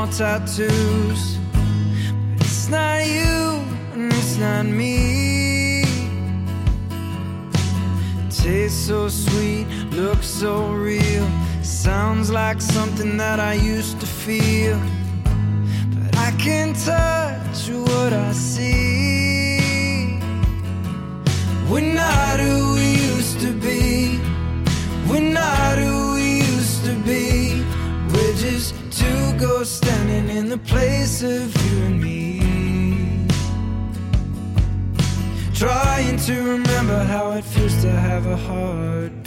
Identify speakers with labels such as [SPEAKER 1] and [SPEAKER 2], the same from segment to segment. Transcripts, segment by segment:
[SPEAKER 1] more tattoos. But it's not you, and it's not me. Tastes so sweet, looks so real. Sounds like something that I used to feel. But I can't touch what I see. We're not who we used to be. We're not who ghosts standing in the place of you and me. Trying to remember how it feels to have a heartbeat.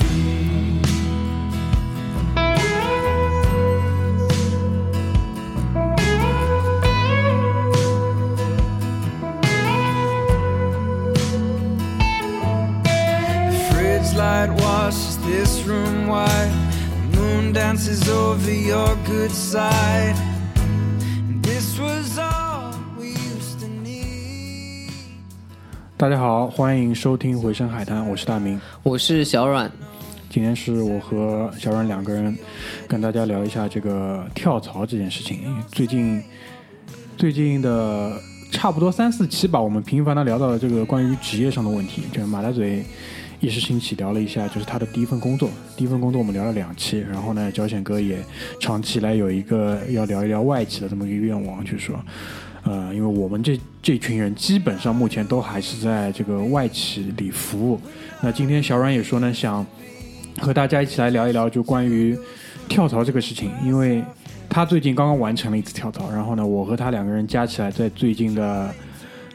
[SPEAKER 1] Light washes this room white. The moon dances over your good side. And this was all we used to need.
[SPEAKER 2] 大家好，欢迎收听《回声海滩》，我是大明。
[SPEAKER 3] 我是小阮，
[SPEAKER 2] 今天是我和小阮两个人跟大家聊一下这个跳槽这件事情。因为最近最近的差不多三四期吧，我们频繁的聊到了这个关于职业上的问题。就是马大嘴一时兴起聊了一下，就是他的第一份工作。第一份工作我们聊了两期，然后呢，焦险哥也长期来有一个要聊一聊外企的这么一个愿望，就是说。呃，因为我们这这群人基本上目前都还是在这个外企里服务。那今天小阮也说呢，想和大家一起来聊一聊，就关于跳槽这个事情，因为他最近刚刚完成了一次跳槽，然后呢，我和他两个人加起来，在最近的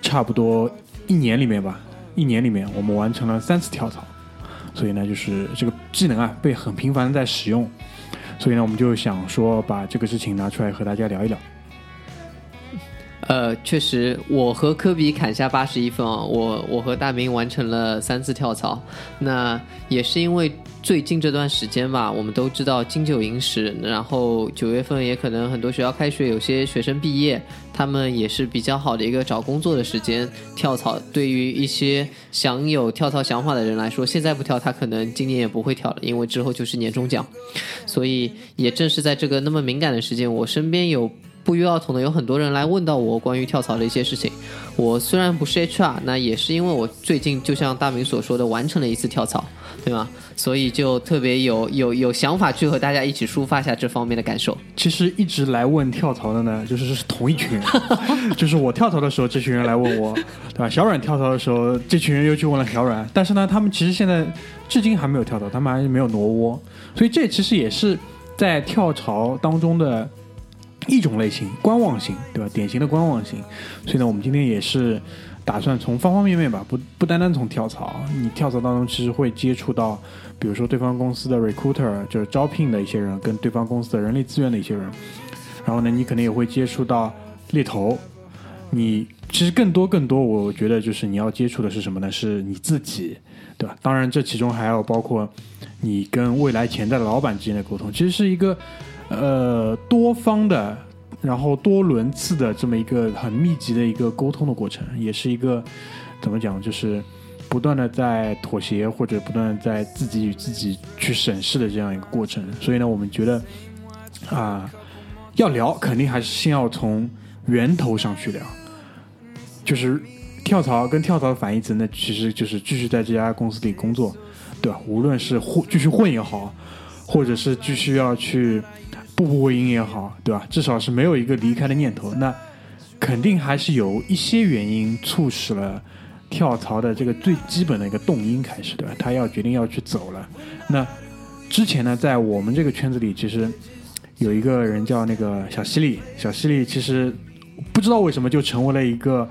[SPEAKER 2] 差不多一年里面吧，一年里面我们完成了三次跳槽，所以呢，就是这个技能啊被很频繁的在使用，所以呢，我们就想说把这个事情拿出来和大家聊一聊。
[SPEAKER 3] 呃，确实，我和科比砍下八十一分啊，我我和大明完成了三次跳槽，那也是因为最近这段时间吧，我们都知道金九银十，然后九月份也可能很多学校开学，有些学生毕业，他们也是比较好的一个找工作的时间。跳槽对于一些想有跳槽想法的人来说，现在不跳，他可能今年也不会跳了，因为之后就是年终奖。所以也正是在这个那么敏感的时间，我身边有。不约而同的有很多人来问到我关于跳槽的一些事情。我虽然不是 HR，那也是因为我最近就像大明所说的完成了一次跳槽，对吗？所以就特别有有有想法去和大家一起抒发一下这方面的感受。
[SPEAKER 2] 其实一直来问跳槽的呢，就是是同一群人，就是我跳槽的时候，这群人来问我，对吧？小阮跳槽的时候，这群人又去问了小阮。但是呢，他们其实现在至今还没有跳槽，他们还是没有挪窝，所以这其实也是在跳槽当中的。一种类型，观望型，对吧？典型的观望型。所以呢，我们今天也是打算从方方面面吧，不不单单从跳槽。你跳槽当中其实会接触到，比如说对方公司的 recruiter，就是招聘的一些人，跟对方公司的人力资源的一些人。然后呢，你可能也会接触到猎头。你其实更多更多，我觉得就是你要接触的是什么呢？是你自己，对吧？当然，这其中还要包括你跟未来潜在的老板之间的沟通，其实是一个。呃，多方的，然后多轮次的这么一个很密集的一个沟通的过程，也是一个怎么讲，就是不断的在妥协或者不断的在自己与自己去审视的这样一个过程。所以呢，我们觉得啊，要聊肯定还是先要从源头上去聊，就是跳槽跟跳槽的反义词，那其实就是继续在这家公司里工作，对吧？无论是混继续混也好，或者是继续要去。步步为营也好，对吧？至少是没有一个离开的念头。那肯定还是有一些原因促使了跳槽的这个最基本的一个动因开始，对吧？他要决定要去走了。那之前呢，在我们这个圈子里，其实有一个人叫那个小犀利，小犀利其实不知道为什么就成为了一个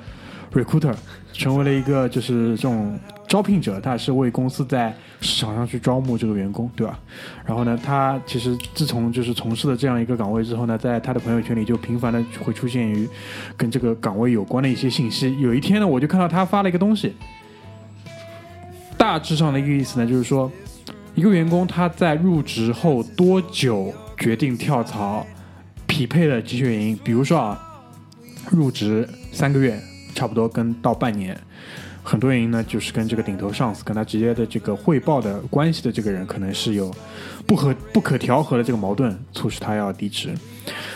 [SPEAKER 2] recruiter，成为了一个就是这种。招聘者，他是为公司在市场上去招募这个员工，对吧？然后呢，他其实自从就是从事了这样一个岗位之后呢，在他的朋友圈里就频繁的会出现于跟这个岗位有关的一些信息。有一天呢，我就看到他发了一个东西，大致上的一个意思呢，就是说一个员工他在入职后多久决定跳槽，匹配的几血原因，比如说啊，入职三个月，差不多跟到半年。很多原因呢，就是跟这个顶头上司跟他直接的这个汇报的关系的这个人，可能是有不可不可调和的这个矛盾，促使他要离职，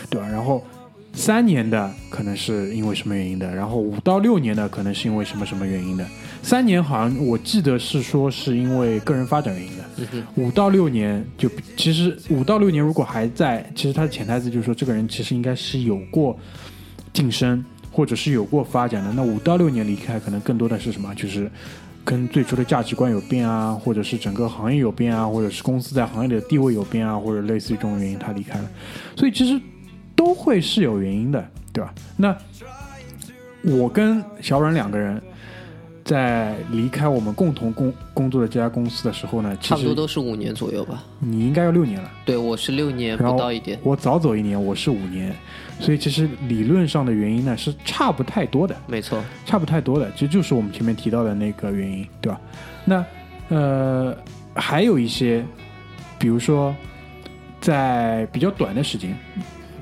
[SPEAKER 2] 对吧？然后三年的可能是因为什么原因的，然后五到六年的可能是因为什么什么原因的。三年好像我记得是说是因为个人发展原因的，五到六年就其实五到六年如果还在，其实他的潜台词就是说这个人其实应该是有过晋升或者是有过发展的。那五到六年离开，可能更多的是什么？就是跟最初的价值观有变啊，或者是整个行业有变啊，或者是公司在行业里的地位有变啊，或者类似于这种原因他离开了。所以其实都会是有原因的，对吧？那我跟小阮两个人在离开我们共同工工作的这家公司的时候呢，
[SPEAKER 3] 差不多都是五年左右吧。
[SPEAKER 2] 你应该要六年了。
[SPEAKER 3] 对，我是六年不到一点。
[SPEAKER 2] 我早走一年，我是五年，所以其实理论上的原因呢是差不太多的，
[SPEAKER 3] 没错，
[SPEAKER 2] 差不太多的，其实就是我们前面提到的那个原因，对吧？那呃，还有一些，比如说在比较短的时间，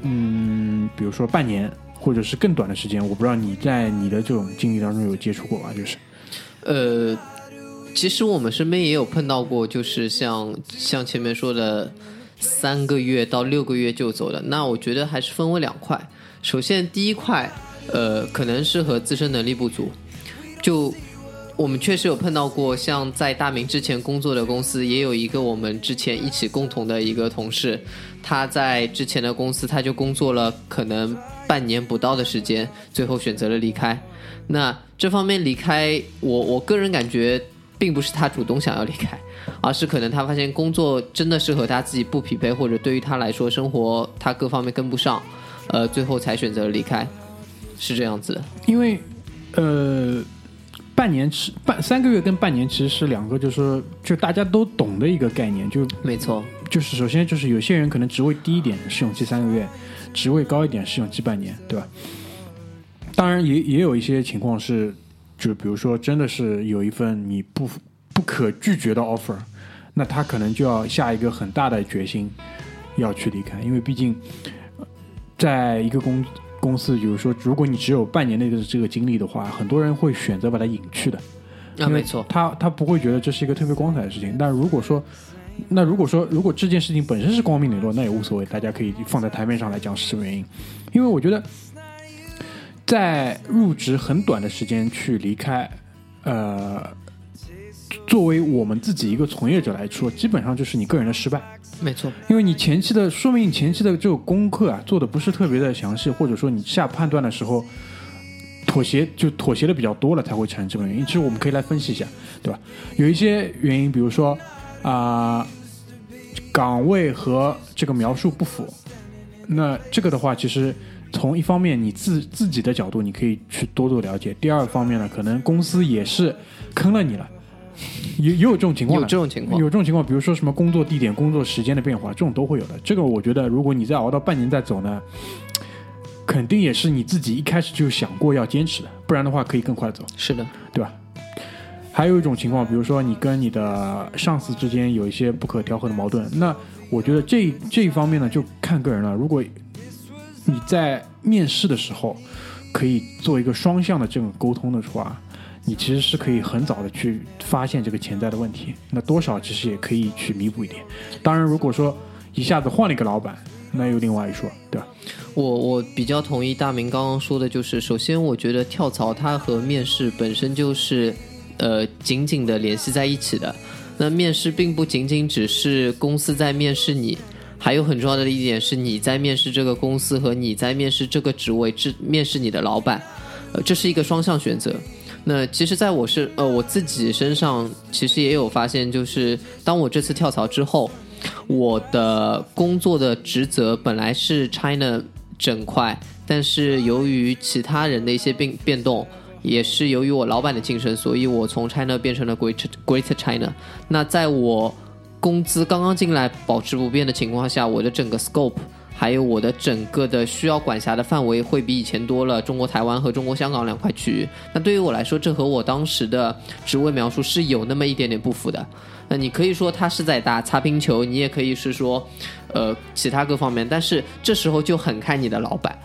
[SPEAKER 2] 嗯，比如说半年或者是更短的时间，我不知道你在你的这种经历当中有接触过吧？就是
[SPEAKER 3] 呃，其实我们身边也有碰到过，就是像像前面说的三个月到六个月就走的。那我觉得还是分为两块。首先第一块，呃，可能是和自身能力不足，就我们确实有碰到过，像在大明之前工作的公司，也有一个我们之前一起共同的一个同事，他在之前的公司他就工作了可能半年不到的时间，最后选择了离开。那这方面离开，我我个人感觉并不是他主动想要离开，而是可能他发现工作真的是和他自己不匹配，或者对于他来说生活他各方面跟不上，呃，最后才选择了离开，是这样子的。
[SPEAKER 2] 因为呃，半年是半三个月跟半年其实是两个，就是说就大家都懂的一个概念，就
[SPEAKER 3] 没错，
[SPEAKER 2] 就是首先就是有些人可能职位低一点，试用期三个月；职位高一点，试用期半年，对吧？当然也也有一些情况是，就比如说真的是有一份你不不可拒绝的 offer，那他可能就要下一个很大的决心要去离开，因为毕竟呃在一个公公司，比如说如果你只有半年内的这个经历的话，很多人会选择把它隐去的。
[SPEAKER 3] 啊，没错，
[SPEAKER 2] 他他不会觉得这是一个特别光彩的事情。但如果说，那如果说如果这件事情本身是光明磊落，那也无所谓，大家可以放在台面上来讲是什么原因。因为我觉得，在入职很短的时间去离开，呃，作为我们自己一个从业者来说，基本上就是你个人的失败。
[SPEAKER 3] 没错，
[SPEAKER 2] 因为你前期的，说明你前期的这个功课啊做的不是特别的详细，或者说你下判断的时候妥协就妥协的比较多了，才会产生这种原因。其实我们可以来分析一下，对吧？有一些原因，比如说啊、岗位和这个描述不符，那这个的话，其实从一方面你自自己的角度，你可以去多做了解；第二方面呢，可能公司也是坑了你了。也也有这种情况
[SPEAKER 3] 有，这种情况
[SPEAKER 2] 有这种情况，比如说什么工作地点、工作时间的变化，这种都会有的。这个我觉得，如果你再熬到半年再走呢，肯定也是你自己一开始就想过要坚持的，不然的话可以更快的走，
[SPEAKER 3] 是的，
[SPEAKER 2] 对吧？还有一种情况，比如说你跟你的上司之间有一些不可调和的矛盾，那我觉得这这一方面呢，就看个人了。如果你在面试的时候可以做一个双向的这种沟通的话，你其实是可以很早的去发现这个潜在的问题，那多少其实也可以去弥补一点。当然，如果说一下子换了一个老板，那又另外一说，对吧？
[SPEAKER 3] 我我比较同意大明刚刚说的，就是首先我觉得跳槽它和面试本身就是呃紧紧的联系在一起的。那面试并不仅仅只是公司在面试你，还有很重要的一点是你在面试这个公司和你在面试这个职位，是面试你的老板，呃，这是一个双向选择。那其实，在我是呃我自己身上，其实也有发现，就是当我这次跳槽之后，我的工作的职责本来是 China 整块，但是由于其他人的一些变变动，也是由于我老板的晋升，所以我从 China 变成了 Great Great China。那在我工资刚刚进来保持不变的情况下，我的整个 scope 还有我的整个的需要管辖的范围会比以前多了中国台湾和中国香港两块区域。那对于我来说，这和我当时的职位描述是有那么一点点不符的。那你可以说他是在打擦边球，你也可以是说，呃，其他各方面，但是这时候就很看你的老板。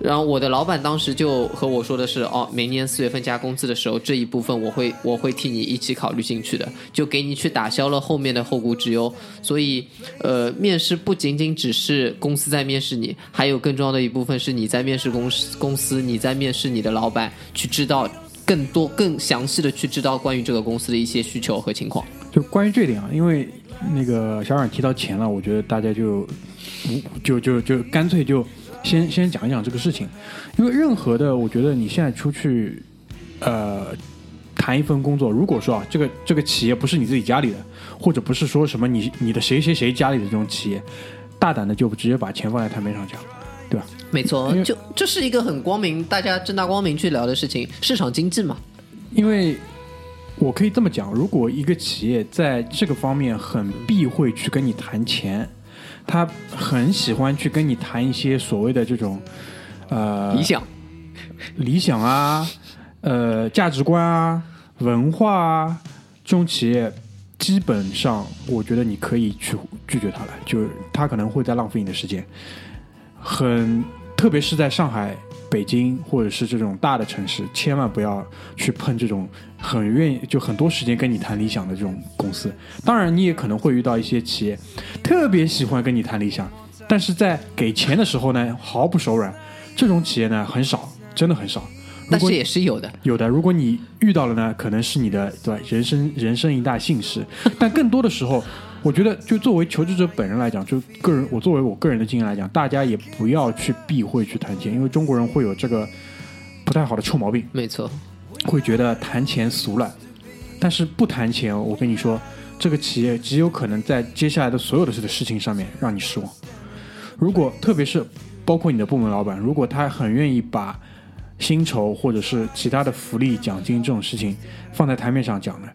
[SPEAKER 3] 然后我的老板当时就和我说的是，哦，明年四月份加工资的时候，这一部分我会我会替你一起考虑进去的，就给你去打消了后面的后顾之忧。所以，呃，面试不仅仅只是公司在面试你，还有更重要的一部分是你在面试公司公司，你在面试你的老板，去知道更多、更详细的去知道关于这个公司的一些需求和情况。
[SPEAKER 2] 就关于这点啊，因为那个小冉提到钱了，我觉得大家就就就就干脆就先先讲一讲这个事情，因为任何的，我觉得你现在出去呃谈一份工作，如果说啊这个这个企业不是你自己家里的，或者不是说什么你你的谁谁谁家里的这种企业，大胆的就直接把钱放在台面上讲，对吧？
[SPEAKER 3] 没错，就这是一个很光明，大家正大光明去聊的事情，市场经济嘛。
[SPEAKER 2] 因为我可以这么讲，如果一个企业在这个方面很避讳去跟你谈钱，他很喜欢去跟你谈一些所谓的这种呃
[SPEAKER 3] 理想，
[SPEAKER 2] 理想啊、呃价值观啊、文化啊，这种企业基本上我觉得你可以去拒绝他了，就是他可能会在浪费你的时间，很特别是在上海。北京或者是这种大的城市，千万不要去碰这种很愿意就很多时间跟你谈理想的这种公司。当然，你也可能会遇到一些企业特别喜欢跟你谈理想，但是在给钱的时候呢毫不手软。这种企业呢很少，真的很少。
[SPEAKER 3] 但是也是有的。
[SPEAKER 2] 有的，如果你遇到了呢，可能是你的对吧？人生人生一大幸事。但更多的时候，我觉得就作为求职者本人来讲，就个人我作为我个人的经验来讲，大家也不要去避讳去谈钱，因为中国人会有这个不太好的臭毛病，
[SPEAKER 3] 没错，
[SPEAKER 2] 会觉得谈钱俗了。但是不谈钱，我跟你说，这个企业极有可能在接下来的所有的这个事情上面让你失望。如果特别是包括你的部门老板，如果他很愿意把薪酬或者是其他的福利、奖金这种事情放在台面上讲呢，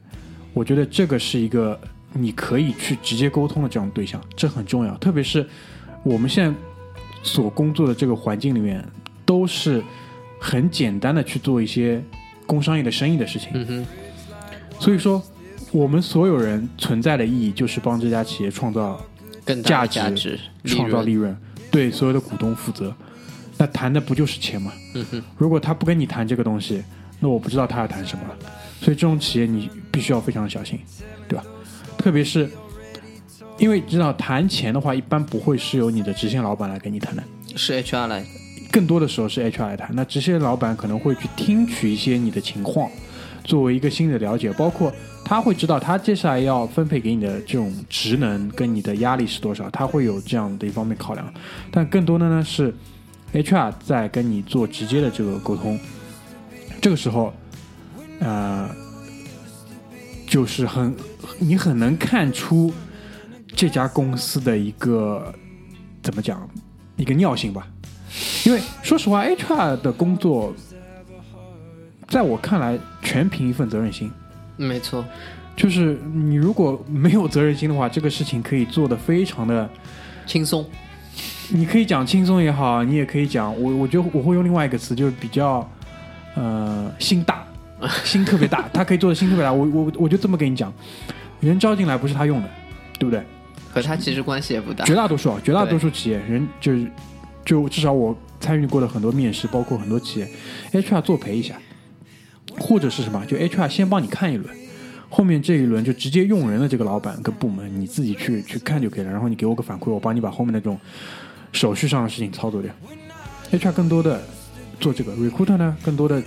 [SPEAKER 2] 我觉得这个是一个你可以去直接沟通的这种对象，这很重要。特别是我们现在所工作的这个环境里面，都是很简单的去做一些工商业的生意的事情。
[SPEAKER 3] 嗯哼，
[SPEAKER 2] 所以说，我们所有人存在的意义就是帮这家企业创造
[SPEAKER 3] 更大
[SPEAKER 2] 价值创造利
[SPEAKER 3] 润。
[SPEAKER 2] 润，对所有的股东负责。那谈的不就是钱吗？
[SPEAKER 3] 嗯哼，
[SPEAKER 2] 如果他不跟你谈这个东西，那我不知道他要谈什么了。所以这种企业你必须要非常小心，对吧？特别是因为知道谈钱的话，一般不会是由你的直线老板来跟你谈的，
[SPEAKER 3] 是 HR 来。
[SPEAKER 2] 更多的时候是 HR 来谈。那直线老板可能会去听取一些你的情况，作为一个新的了解，包括他会知道他接下来要分配给你的这种职能跟你的压力是多少，他会有这样的一方面考量。但更多的呢是 HR 在跟你做直接的这个沟通，这个时候，呃，就是很你很能看出这家公司的一个怎么讲一个尿性吧。因为说实话，HR 的工作，在我看来，全凭一份责任心。
[SPEAKER 3] 嗯没错，
[SPEAKER 2] 就是你如果没有责任心的话，这个事情可以做的非常的，
[SPEAKER 3] 轻松。
[SPEAKER 2] 你可以讲轻松也好，你也可以讲我，我觉得我会用另外一个词，就是比较，呃，心大，心特别大，他可以做的心特别大。我我我就这么跟你讲，人招进来不是他用的，对不对？
[SPEAKER 3] 和他其实关系也不大。
[SPEAKER 2] 绝大多数啊，绝大多数企业人就是，就至少我参与过的很多面试，包括很多企业，HR 作陪一下，或者是什么，就 HR 先帮你看一轮，后面这一轮就直接用人的这个老板跟部门你自己去去看就可以了，然后你给我个反馈，我帮你把后面的这种手续上的事情操作掉。HR 更多的做这个，recruiter 呢更多的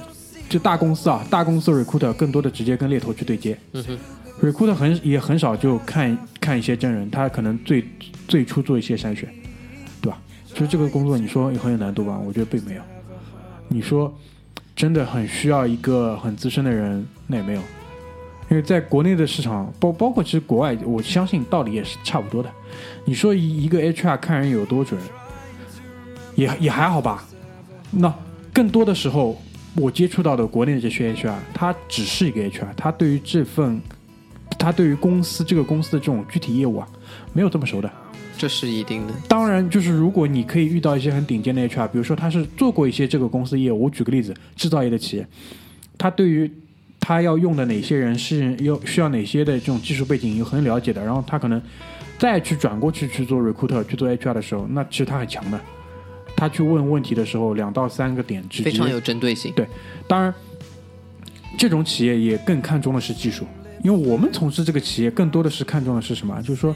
[SPEAKER 2] 就大公司啊，大公司 recruiter 更多的直接跟猎头去对接。
[SPEAKER 3] 嗯哼
[SPEAKER 2] ，recruiter 很也很少就看看一些真人，他可能最最初做一些筛选，对吧？其实这个工作你说很有难度吧？我觉得并没有。你说真的很需要一个很资深的人，那也没有，因为在国内的市场，包包括其实国外，我相信道理也是差不多的。你说一一个 HR 看人有多准，也也还好吧。那更多的时候，我接触到的国内的这些 HR，他只是一个 HR，他对于这份，他对于公司这个公司的这种具体业务啊，没有这么熟的。
[SPEAKER 3] 这是一定的。
[SPEAKER 2] 当然，就是如果你可以遇到一些很顶尖的 HR，比如说他是做过一些这个公司业务，我举个例子，制造业的企业，他对于他要用的哪些人是要需要哪些的这种技术背景有很了解的，然后他可能再去转过去去做 recruiter 去做 HR 的时候，那其实他很强的。他去问问题的时候，两到三个点直接
[SPEAKER 3] 非常有针对性。
[SPEAKER 2] 对，当然，这种企业也更看重的是技术，因为我们从事这个企业更多的是看重的是什么？就是说，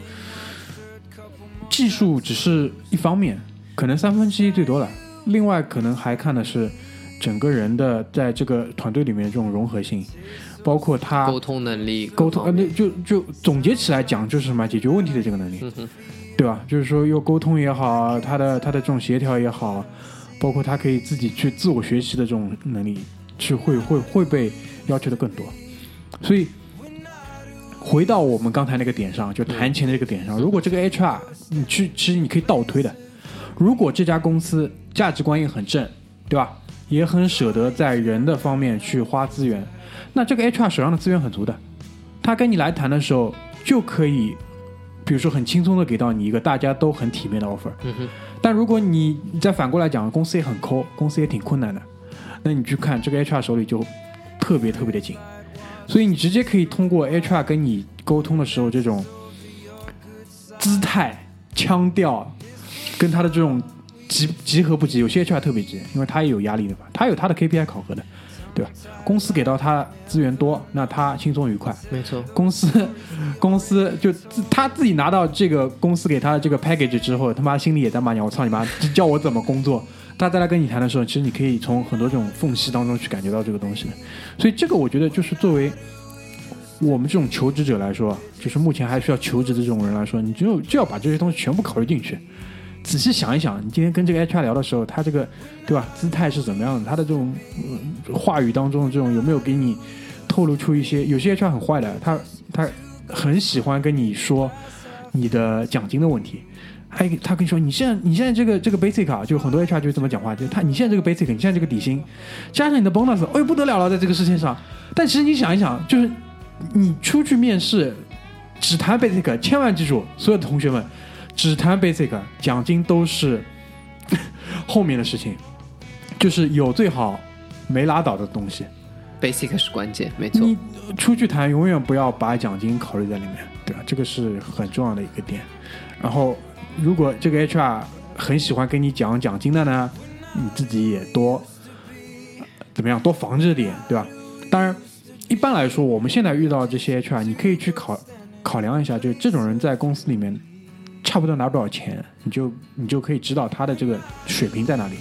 [SPEAKER 2] 技术只是一方面，可能三分之一最多了，另外可能还看的是整个人的在这个团队里面这种融合性，包括他
[SPEAKER 3] 沟通能力，
[SPEAKER 2] 沟通，呃，那就就总结起来讲，就是什么解决问题的这个能力，对吧？就是说，又沟通也好，他的他的这种协调也好，包括他可以自己去自我学习的这种能力，是会会会被要求的更多。所以，回到我们刚才那个点上，就谈钱的这个点上，如果这个 HR 你去，其实你可以倒推的，如果这家公司价值观也很正，对吧？也很舍得在人的方面去花资源，那这个 HR 手上的资源很足的，他跟你来谈的时候就可以，比如说很轻松的给到你一个大家都很体面的 offer。
[SPEAKER 3] 嗯，
[SPEAKER 2] 但如果你再反过来讲，公司也很抠，公司也挺困难的，那你去看这个 HR 手里就特别特别的紧，所以你直接可以通过 HR 跟你沟通的时候这种姿态、腔调，跟他的这种集集合不集，有些 HR 特别急，因为他也有压力的嘛，他有他的 KPI 考核的，对吧？公司给到他资源多，那他轻松愉快。
[SPEAKER 3] 没错，
[SPEAKER 2] 公司 公司就自他自己拿到这个公司给他的这个 package 之后，他妈心里也在骂娘，我操你妈，叫我怎么工作。他再来跟你谈的时候，其实你可以从很多这种缝隙当中去感觉到这个东西。所以这个我觉得就是作为我们这种求职者来说，就是目前还需要求职的这种人来说，你就就要把这些东西全部考虑进去。仔细想一想，你今天跟这个 HR 聊的时候，他这个对吧，姿态是怎么样的？他的这种、话语当中的这种有没有给你透露出一些？有些 HR 很坏的，他他很喜欢跟你说你的奖金的问题。还他跟你说，你现在你现在这个这个 basic 啊，就很多 HR 就这么讲话，就他你现在这个 basic，你现在这个底薪，加上你的 bonus，哎呦不得了了，在这个世界上。但其实你想一想，就是你出去面试，只谈 basic，千万记住，所有的同学们，只谈 basic，奖金都是 后面的事情，就是有最好，没拉倒的东西。
[SPEAKER 3] basic 是关键，没错。
[SPEAKER 2] 你出去谈，永远不要把奖金考虑在里面，对吧？这个是很重要的一个点。然后，如果这个 HR 很喜欢跟你讲奖金的呢，你自己也多呃怎么样，多防着点，对吧？当然，一般来说，我们现在遇到这些 HR，你可以去考考量一下，就这种人在公司里面差不多拿多少钱，你就你就可以知道他的这个水平在哪里。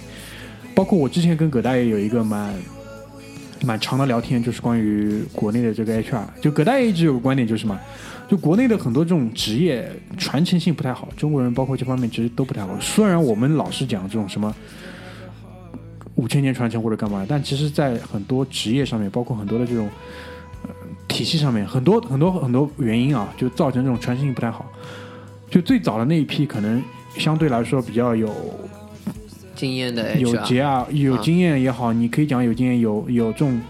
[SPEAKER 2] 包括我之前跟葛大爷有一个蛮蛮长的聊天，就是关于国内的这个 HR。就葛大爷一直有个观点，就是嘛，就国内的很多这种职业传承性不太好，中国人包括这方面其实都不太好。虽然我们老是讲这种什么五千年传承或者干嘛，但其实，在很多职业上面，包括很多的这种体系上面，很多很多很多原因啊，就造成这种传承性不太好。就最早的那一批，可能相对来说比较有
[SPEAKER 3] 经验的
[SPEAKER 2] 有
[SPEAKER 3] HR，
[SPEAKER 2] 节啊，有经验也好，你可以讲有经验，有有这种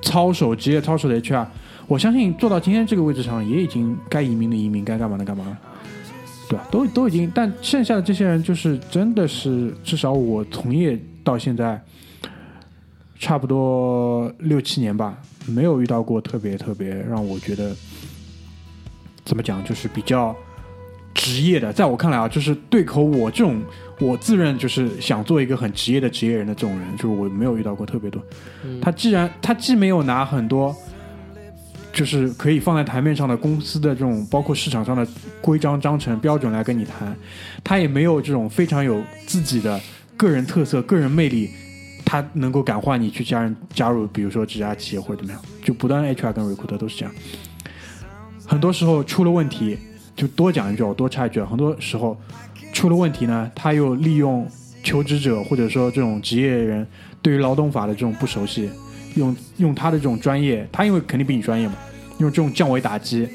[SPEAKER 2] 操守职业操守的 HR，我相信做到今天这个位置上，也已经该移民的移民，该干嘛的干嘛了，对吧？都都已经，但剩下的这些人，就是真的是，至少我从业到现在，差不多六七年吧，没有遇到过特别特别让我觉得怎么讲，就是比较职业的，在我看来啊，就是对口我这种，我自认就是想做一个很职业的职业人的这种人，就是我没有遇到过特别多。他既然他既没有拿很多，就是可以放在台面上的公司的这种，包括市场上的规章章程标准来跟你谈，他也没有这种非常有自己的个人特色、个人魅力。他能够感化你去加人加入，比如说这家企业或者怎么样，就不断 HR 跟 recruiter 都是这样。很多时候出了问题，就多讲一句，我多插一句，很多时候出了问题呢，他又利用求职者或者说这种职业人对于劳动法的这种不熟悉，用用他的这种专业，他因为肯定比你专业嘛，用这种降维打击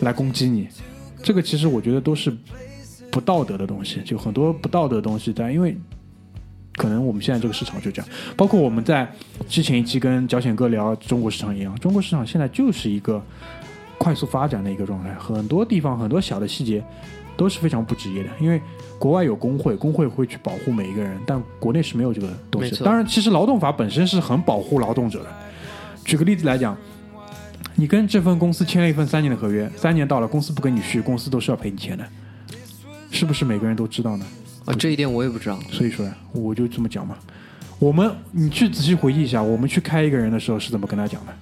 [SPEAKER 2] 来攻击你，这个其实我觉得都是不道德的东西，就很多不道德的东西在，因为可能我们现在这个市场就这样，包括我们在之前一期跟脚险哥聊中国市场一样，中国市场现在就是一个快速发展的一个状态，很多地方很多小的细节都是非常不职业的，因为国外有工会，工会会去保护每一个人，但国内是没有这个东西的。当然，其实劳动法本身是很保护劳动者的。举个例子来讲，你跟这份公司签了一份三年的合约，三年到了，公司不跟你续，公司都是要赔你钱的，是不是每个人都知道呢？
[SPEAKER 3] 啊，这一点我也不知道。
[SPEAKER 2] 所以说呀，我就这么讲嘛。我们你去仔细回忆一下，我们去开一个人的时候是怎么跟他讲的？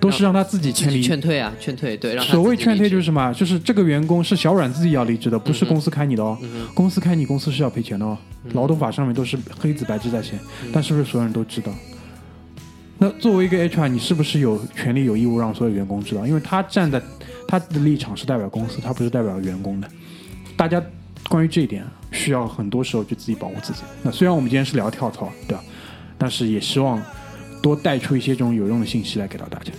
[SPEAKER 2] 都是让他自己签离。
[SPEAKER 3] 劝退啊，劝退，对，
[SPEAKER 2] 所谓劝退就是什么？就是这个员工是小阮自己要离职的，不是公司开你的哦。公司开你，公司是要赔钱的哦。
[SPEAKER 3] 嗯
[SPEAKER 2] 劳动法上面都是黑字白字在写，
[SPEAKER 3] 嗯
[SPEAKER 2] 但是不是所有人都知道？那作为一个 HR，你是不是有权利、有义务让所有员工知道？因为他站在他的立场是代表公司，他不是代表员工的。大家关于这一点，需要很多时候就自己保护自己。那虽然我们今天是聊跳槽，对吧？但是也希望多带出一些这种有用的信息来给到大家。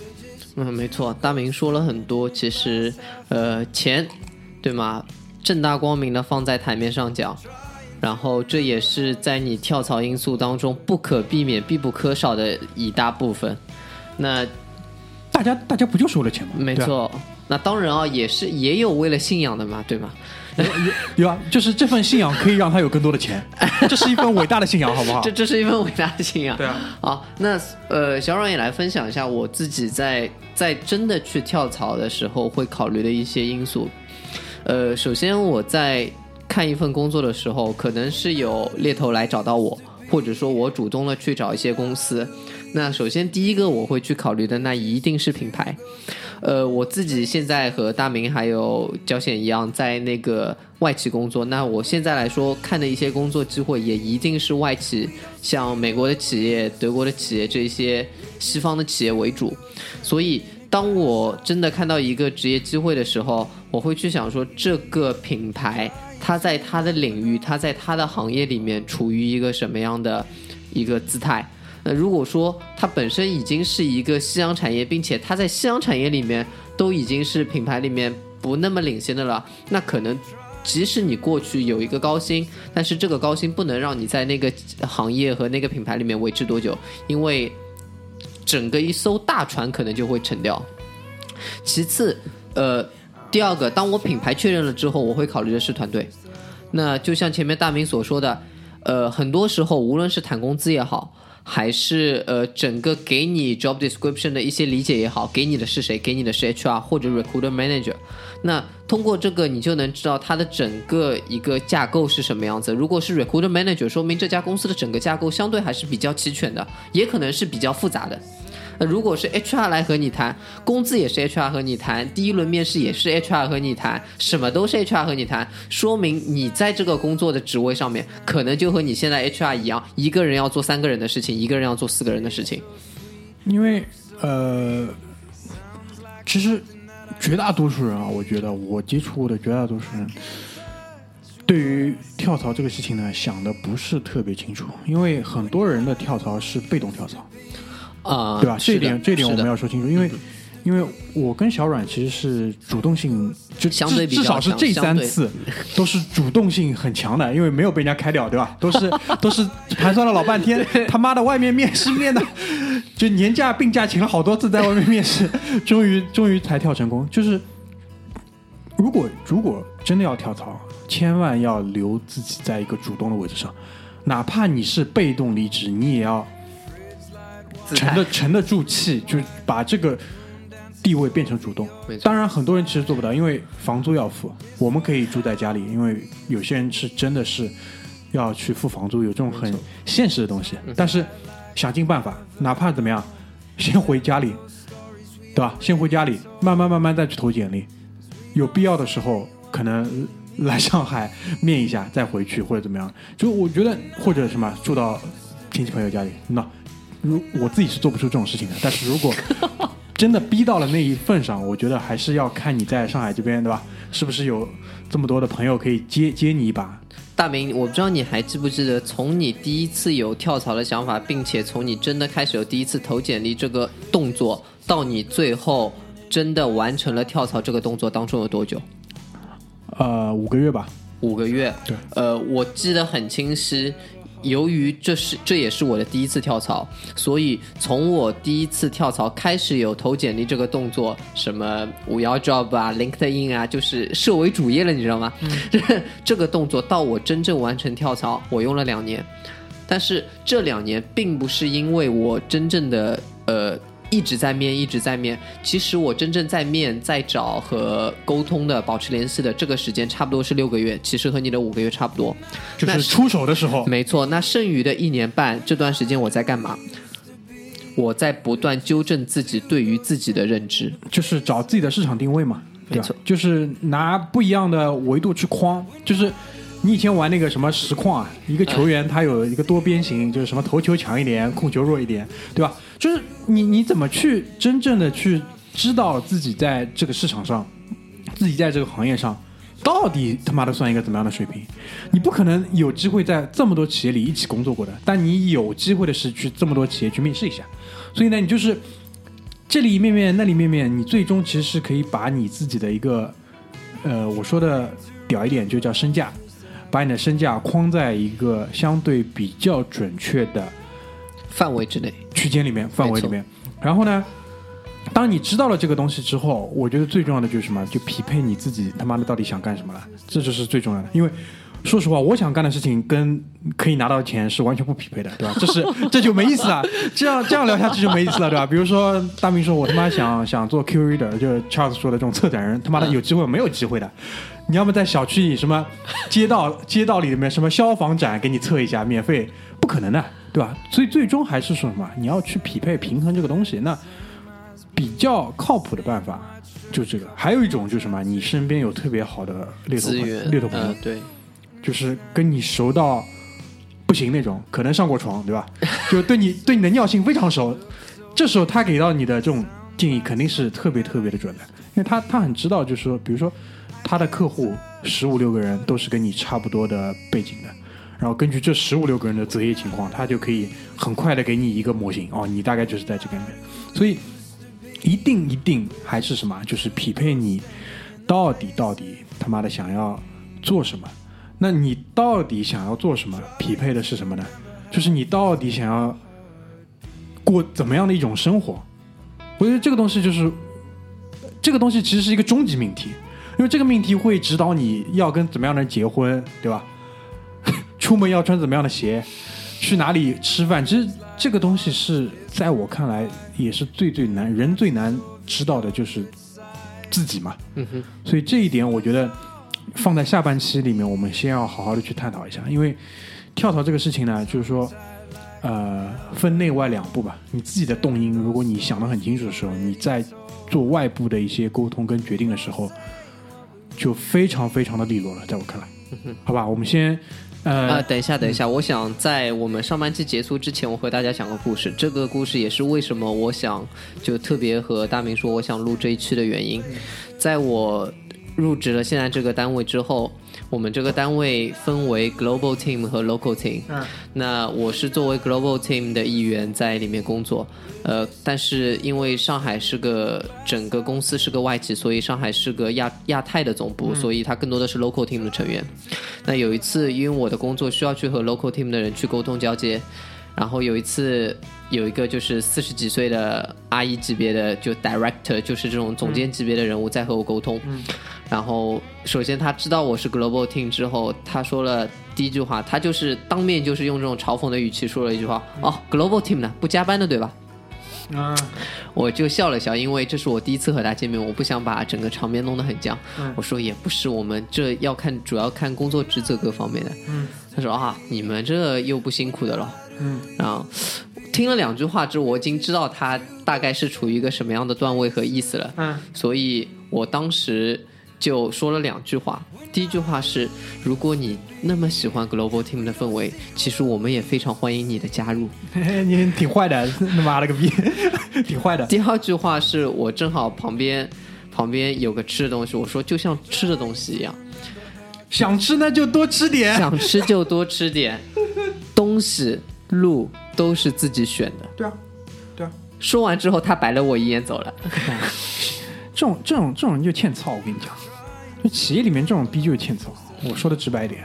[SPEAKER 3] 嗯，没错，大明说了很多，其实呃，钱，对吗？正大光明的放在台面上讲，然后这也是在你跳槽因素当中不可避免、必不可少的一大部分。那
[SPEAKER 2] 大家大家不就是为了钱吗？
[SPEAKER 3] 没错，那当然啊，也是也有为了信仰的嘛，对吗？
[SPEAKER 2] 有啊，就是这份信仰可以让他有更多的钱，这是一份伟大的信仰，好不好
[SPEAKER 3] 这？这是一份伟大的信仰。
[SPEAKER 2] 对啊，
[SPEAKER 3] 好，那呃，小阮也来分享一下我自己在在真的去跳槽的时候会考虑的一些因素。呃，首先我在看一份工作的时候，可能是有猎头来找到我，或者说我主动的去找一些公司。那首先第一个我会去考虑的，那一定是品牌。呃，我自己现在和大明还有焦显一样，在那个外企工作。那我现在来说看的一些工作机会，也一定是外企，像美国的企业、德国的企业这些西方的企业为主。所以，当我真的看到一个职业机会的时候，我会去想说，这个品牌它在它的领域，它在它的行业里面处于一个什么样的一个姿态。那如果说它本身已经是一个夕阳产业，并且它在夕阳产业里面都已经是品牌里面不那么领先的了，那可能即使你过去有一个高薪，但是这个高薪不能让你在那个行业和那个品牌里面维持多久，因为整个一艘大船可能就会沉掉。其次，呃，第二个，当我品牌确认了之后，我会考虑的是团队。那就像前面大明所说的，呃，很多时候无论是谈工资也好，还是呃整个给你 job description 的一些理解也好，给你的是谁？给你的是 HR 或者 recruiter manager。那通过这个，你就能知道它的整个一个架构是什么样子。如果是 recruiter manager，说明这家公司的整个架构相对还是比较齐全的，也可能是比较复杂的。那如果是 HR 来和你谈，工资也是 HR 和你谈，第一轮面试也是 HR 和你谈，什么都是 HR 和你谈，说明你在这个工作的职位上面，可能就和你现在 HR 一样，一个人要做三个人的事情，一个人要做四个人的事情。
[SPEAKER 2] 因为呃，其实绝大多数人啊，我觉得我接触过的绝大多数人，对于跳槽这个事情呢，想的不是特别清楚，因为很多人的跳槽是被动跳槽，
[SPEAKER 3] 啊、
[SPEAKER 2] 对吧？这一点这一点我们要说清楚，因为。因为我跟小阮其实是主动性，就
[SPEAKER 3] 相对比
[SPEAKER 2] 至至少是这三次都是主动性很强的，因为没有被人家开掉，对吧？都是 都是盘算了老半天，他妈的外面面试面的，就年假病假请了好多次在外面面试，终于终于才跳成功。就是如果如果真的要跳槽，千万要留自己在一个主动的位置上，哪怕你是被动离职，你也要
[SPEAKER 3] 姿态
[SPEAKER 2] 沉得沉得住气，就把这个地位变成主动当然，很多人其实做不到，因为房租要付。我们可以住在家里，因为有些人是真的是要去付房租，有这种很现实的东西。
[SPEAKER 3] 嗯
[SPEAKER 2] 但是想尽办法，哪怕怎么样，先回家里，对吧？先回家里，慢慢慢慢再去投简历。有必要的时候，可能来上海面一下，再回去或者怎么样。就我觉得，或者什么住到亲戚朋友家里，那如我自己是做不出这种事情的。但是如果真的逼到了那一份上，我觉得还是要看你在上海这边，对吧？是不是有这么多的朋友可以接接你一把？
[SPEAKER 3] 大明，我不知道你还记不记得，从你第一次有跳槽的想法，并且从你真的开始有第一次投简历这个动作，到你最后真的完成了跳槽这个动作当中有多久？
[SPEAKER 2] 呃，五个月吧。
[SPEAKER 3] 五个月。
[SPEAKER 2] 对，
[SPEAKER 3] 呃，我记得很清晰。由于这是这也是我的第一次跳槽，所以从我第一次跳槽开始有投简历这个动作，什么五幺 job 啊、LinkedIn 啊，就是设为主业了，你知道吗？这 这个动作到我真正完成跳槽，我用了两年。但是这两年并不是因为我真正的呃一直在面，一直在面。其实我真正在面、在找和沟通的、保持联系的这个时间，差不多是六个月，其实和你的五个月差不多。
[SPEAKER 2] 就是出手的时候，
[SPEAKER 3] 没错，那剩余的一年半这段时间我在干嘛？我在不断纠正自己对于自己的认知。
[SPEAKER 2] 就是找自己的市场定位嘛，对吧
[SPEAKER 3] 没错？
[SPEAKER 2] 就是拿不一样的维度去框，就是你以前玩那个什么实况啊，一个球员他有一个多边形，就是什么头球强一点，控球弱一点，对吧？就是你你怎么去真正的去知道自己在这个市场上，自己在这个行业上。到底他妈的算一个怎么样的水平？你不可能有机会在这么多企业里一起工作过的，但你有机会的是去这么多企业去面试一下。所以呢，你就是这里面面那里面面，你最终其实是可以把你自己的一个，呃，我说的屌一点就叫身价，把你的身价框在一个相对比较准确的
[SPEAKER 3] 范围之内，
[SPEAKER 2] 区间里面、范围里面。然后呢，当你知道了这个东西之后，我觉得最重要的就是什么？就匹配你自己他妈的到底想干什么了，这就是最重要的。因为说实话，我想干的事情跟可以拿到的钱是完全不匹配的，对吧？这是这就没意思了。这样这样聊下去就没意思了，对吧？比如说大明说，我他妈想想做 Q reader，就是 Charles 说的这种策展人，他妈的有机会没有机会的。你要么在小区里什么街道街道里面什么消防展给你测一下，免费，不可能的，对吧？所以最终还是说什么，你要去匹配平衡这个东西。那比较靠谱的办法就是这个，还有一种就是什么，你身边有特别好的猎头朋
[SPEAKER 3] 资源，
[SPEAKER 2] 猎头朋友
[SPEAKER 3] 呃，，对，
[SPEAKER 2] 就是跟你熟到不行那种，可能上过床，对吧？就 对你对你的尿性非常熟，这时候他给到你的这种建议肯定是特别特别的准的，因为他他很知道，就是说，比如说他的客户十五六个人都是跟你差不多的背景的。然后根据这十五六个人的择业情况，他就可以很快的给你一个模型哦，你大概就是在这个里面，所以一定一定还是什么，就是匹配你到底到底他妈的想要做什么。那你到底想要做什么？匹配的是什么呢？就是你到底想要过怎么样的一种生活？我觉得这个东西就是这个东西其实是一个终极命题，因为这个命题会指导你要跟怎么样的人结婚，对吧？出门要穿怎么样的鞋，去哪里吃饭，其实这个东西是在我看来也是最最难，人最难知道的就是自己嘛。
[SPEAKER 3] 嗯哼，
[SPEAKER 2] 所以这一点我觉得放在下半期里面，我们先要好好的去探讨一下，因为跳槽这个事情呢，就是说。呃，分内外两步吧。你自己的动因，如果你想得很清楚的时候，你在做外部的一些沟通跟决定的时候，就非常非常的利落了。在我看来，好吧，我们先呃
[SPEAKER 3] 啊，等一下，等一下，我想在我们上半期结束之前，我和大家讲个故事。这个故事也是为什么我想就特别和大明说我想录这一期的原因。在我入职了现在这个单位之后，我们这个单位分为 global team 和 local team。
[SPEAKER 2] 嗯
[SPEAKER 3] 那我是作为 global team 的一员在里面工作，呃，但是因为上海是个整个公司是个外企，所以上海是个亚亚太的总部，所以它更多的是 local team 的成员。那有一次，因为我的工作需要去和 local team 的人去沟通交接，然后有一次有一个就是四十几岁的阿姨级别的就 director，就是这种总监级别的人物在和我沟通。然后首先他知道我是 global team 之后，他说了第一句话，他就是当面就是用这种嘲讽的语气说了一句话：“哦，global team 呢，不加班的对吧？”
[SPEAKER 2] 啊
[SPEAKER 3] 我就笑了笑，因为这是我第一次和他见面，我不想把整个场面弄得很僵。
[SPEAKER 2] 嗯
[SPEAKER 3] 我说也不是，我们这要看主要看工作职责各方面的。
[SPEAKER 2] 嗯
[SPEAKER 3] 他说啊，你们这又不辛苦的了。
[SPEAKER 2] 嗯
[SPEAKER 3] 然后听了两句话之后，我已经知道他大概是处于一个什么样的段位和意思了。
[SPEAKER 2] 嗯
[SPEAKER 3] 所以我当时就说了两句话。第一句话是，如果你那么喜欢 Global Team 的氛围，其实我们也非常欢迎你的加入。
[SPEAKER 2] 你挺坏的，他妈了个逼，挺坏的。
[SPEAKER 3] 第二句话是我正好旁边旁边有个吃的东西，我说就像吃的东西一样，
[SPEAKER 2] 想吃那就多吃点。
[SPEAKER 3] 想吃就多吃点，东西路都是自己选的。
[SPEAKER 2] 对啊，对啊，
[SPEAKER 3] 说完之后，他白了我一眼走了。
[SPEAKER 2] 这种这种这种人就欠操，我跟你讲，就企业里面这种逼就是欠操。我说的直白一点。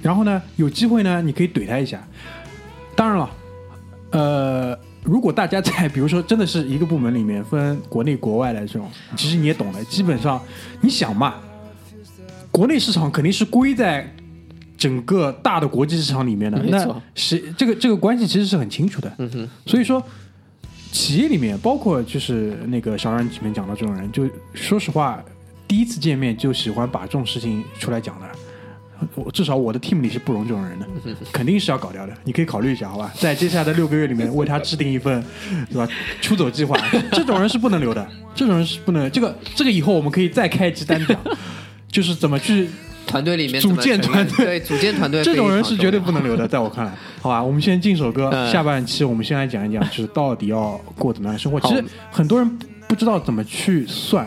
[SPEAKER 2] 然后呢，有机会呢，你可以怼他一下。当然了，呃，如果大家在比如说真的是一个部门里面分国内国外的这种，其实你也懂的，基本上你想嘛，国内市场肯定是归在整个大的国际市场里面的，那
[SPEAKER 3] 没错
[SPEAKER 2] 谁这个这个关系其实是很清楚的。
[SPEAKER 3] 嗯哼，
[SPEAKER 2] 所以说，企业里面，包括就是那个小冉前面讲到这种人，就说实话，第一次见面就喜欢把这种事情出来讲的。我至少我的 team 里是不容这种人的，肯定是要搞掉的。你可以考虑一下，好吧？在接下来的六个月里面，为他制定一份，对吧？出走计划。这种人是不能留的，这种人是不能。这个这个以后我们可以再开一期单讲，就是怎么去
[SPEAKER 3] 团队里面
[SPEAKER 2] 组建团队
[SPEAKER 3] 对组建团队
[SPEAKER 2] 这种人是绝对不能留的，在我看来，好吧，我们先进首歌，
[SPEAKER 3] 嗯
[SPEAKER 2] 下半期我们先来讲一讲，就是到底要过怎么样的生活。其实很多人不知道怎么去算，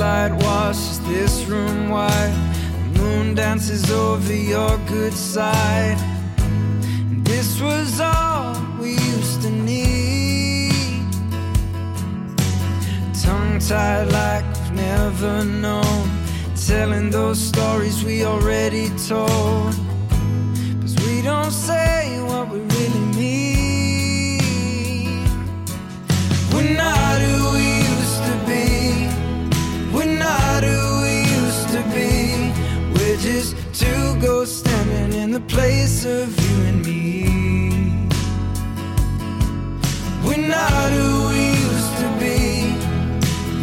[SPEAKER 1] Light washes this room white. The moon dances over your good side. And this was all we used to need. Tongue tied like we've never known. Telling those stories we already told. Cause we don't say what we really mean. We're not who we We're just two ghosts standing in the place of you and me. We're not who we used to be.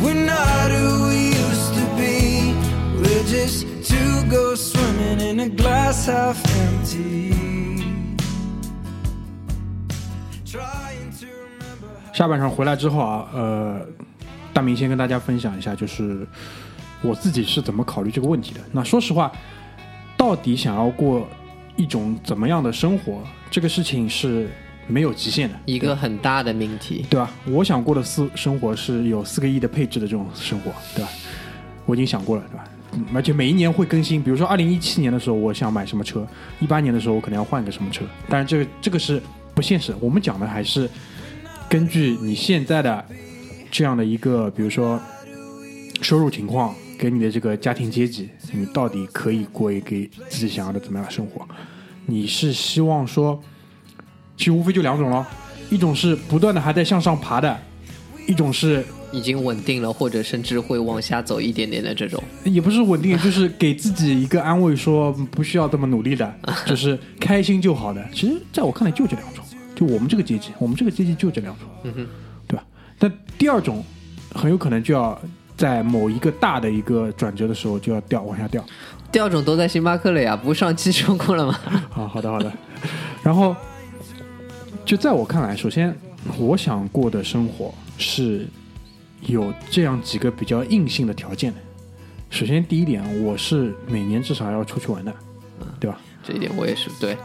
[SPEAKER 1] We're not who we used to be. We're just two ghosts swimming in a glass half empty. Trying to remember.
[SPEAKER 2] 下半场回来之后啊，呃，大明先跟大家分享一下，就是我自己是怎么考虑这个问题的。那说实话，到底想要过一种怎么样的生活，这个事情是没有极限的，
[SPEAKER 3] 一个很大的命题。
[SPEAKER 2] 对吧？我想过的四生活是有四个亿的配置的这种生活，对吧？我已经想过了，对吧？嗯而且每一年会更新，比如说二零一七年的时候，我想买什么车；一八年的时候，我可能要换个什么车。但是，这个这个是不现实的。我们讲的还是根据你现在的这样的一个，比如说收入情况，给你的这个家庭阶级，你到底可以过一个自己想要的怎么样的生活？你是希望说，其实无非就两种咯，一种是不断的还在向上爬的，一种是
[SPEAKER 3] 已经稳定了，或者甚至会往下走一点点的这种。
[SPEAKER 2] 也不是稳定，就是给自己一个安慰，说不需要这么努力的，就是开心就好的。其实，在我看来就这两种，就我们这个阶级，我们这个阶级就这两种，
[SPEAKER 3] 嗯哼，
[SPEAKER 2] 对吧？但第二种很有可能就要在某一个大的一个转折的时候就要掉往下掉。
[SPEAKER 3] 第二种都在星巴克了呀，不是上期说过了吗？
[SPEAKER 2] 啊，好的好的。然后，就在我看来，首先我想过的生活是有这样几个比较硬性的条件的。首先，第一点，我是每年至少要出去玩的，对吧？
[SPEAKER 3] 这一点我也是对。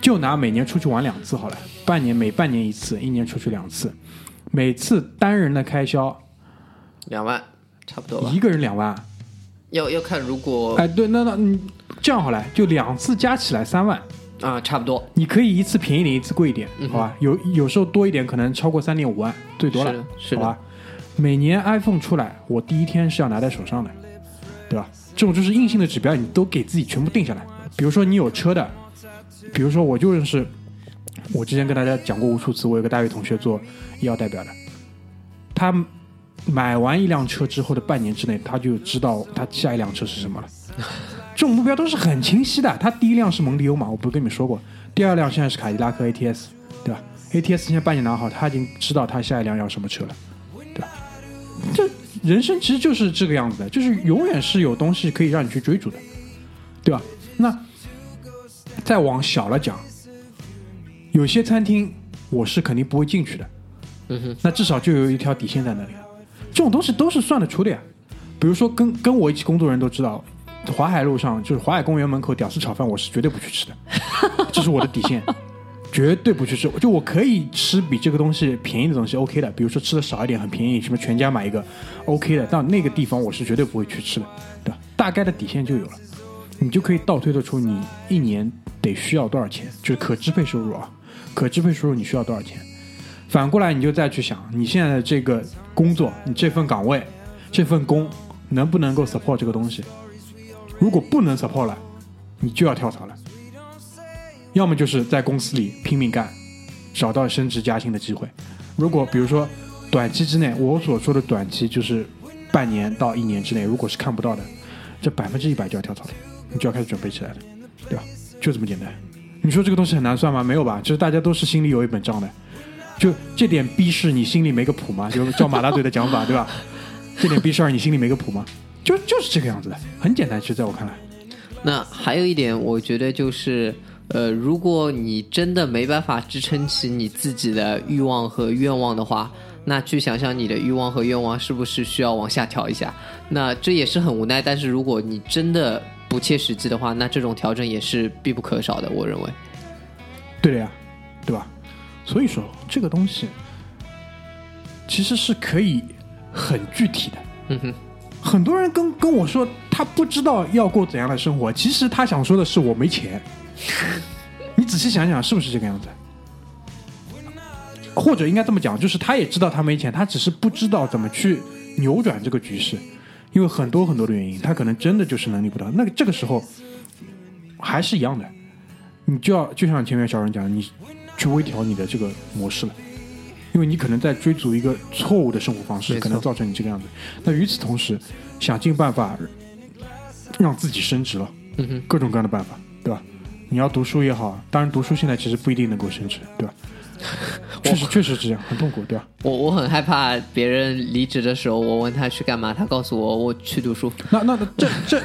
[SPEAKER 2] 就拿每年出去玩两次好了，半年每半年一次，一年出去两次，每次单人的开销
[SPEAKER 3] 两万差不多吧
[SPEAKER 2] 一，个人两万，
[SPEAKER 3] 要要看如果
[SPEAKER 2] 哎，对，那那嗯，这样好了，就两次加起来三万，
[SPEAKER 3] 啊差不多
[SPEAKER 2] 你可以一次便宜点，一次贵一点，
[SPEAKER 3] 嗯
[SPEAKER 2] 好吧？有有时候多一点，可能超过三点五万，最多了
[SPEAKER 3] 是，是的
[SPEAKER 2] 好吧？每年 iPhone 出来，我第一天是要拿在手上的，对吧？这种就是硬性的指标，你都给自己全部定下来。比如说你有车的，比如说我就认识，我之前跟大家讲过无数次，我有个大学同学做医药代表的，他买完一辆车之后的半年之内，他就知道他下一辆车是什么了。这种目标都是很清晰的。他第一辆是蒙迪欧嘛，我不是跟你们说过，第二辆现在是凯迪拉克 ATS，对吧？ATS 现在半年拿好，他已经知道他下一辆要什么车了，对吧？这人生其实就是这个样子的，就是永远是有东西可以让你去追逐的，对吧？那再往小了讲，有些餐厅我是肯定不会进去的，
[SPEAKER 3] 嗯哼，
[SPEAKER 2] 那至少就有一条底线在那里了。这种东西都是算得出的呀。比如说跟跟我一起工作的人都知道，淮海路上就是淮海公园门口屌丝炒饭，我是绝对不去吃的，这是我的底线，绝对不去吃。就我可以吃比这个东西便宜的东西 OK 的，比如说吃的少一点很便宜，什么全家买一个 OK 的，但那个地方我是绝对不会去吃的，对吧？大概的底线就有了。你就可以倒推得出你一年得需要多少钱，就是可支配收入啊，可支配收入你需要多少钱。反过来，你就再去想，你现在的这个工作，你这份岗位，这份工能不能够 support 这个东西？如果不能 support 了，你就要跳槽了。要么就是在公司里拼命干，找到升职加薪的机会。如果比如说短期之内，我所说的短期就是半年到一年之内，如果是看不到的，这百分之一百就要跳槽了，你就要开始准备起来了，对吧？就这么简单。你说这个东西很难算吗？没有吧？就是大家都是心里有一本账的。就这点逼事，你心里没个谱吗？就照马大嘴的讲法，对吧？这点逼事儿，你心里没个谱吗？就就是这个样子的，很简单。其实在我看来，
[SPEAKER 3] 那还有一点，我觉得就是，呃，如果你真的没办法支撑起你自己的欲望和愿望的话，那去想想你的欲望和愿望是不是需要往下调一下。那这也是很无奈，但是如果你真的不切实际的话，那这种调整也是必不可少的。我认为，
[SPEAKER 2] 对的呀，对吧？所以说这个东西其实是可以很具体的。
[SPEAKER 3] 嗯哼，
[SPEAKER 2] 很多人跟跟我说他不知道要过怎样的生活，其实他想说的是我没钱。你仔细想想，是不是这个样子？或者应该这么讲，就是他也知道他没钱，他只是不知道怎么去扭转这个局势，因为很多很多的原因，他可能真的就是能力不到。那个这个时候还是一样的，你就要就像前面小人讲的，你去微调你的这个模式了。因为你可能在追逐一个错误的生活方式，可能造成你这个样子。那与此同时，想尽办法让自己升职了，
[SPEAKER 3] 嗯哼，
[SPEAKER 2] 各种各样的办法，对吧？你要读书也好，当然读书现在其实不一定能够升职，对吧？确实确实是这样，很痛苦，对吧？
[SPEAKER 3] 我我很害怕别人离职的时候，我问他去干嘛，他告诉我我去读书。
[SPEAKER 2] 那那这这这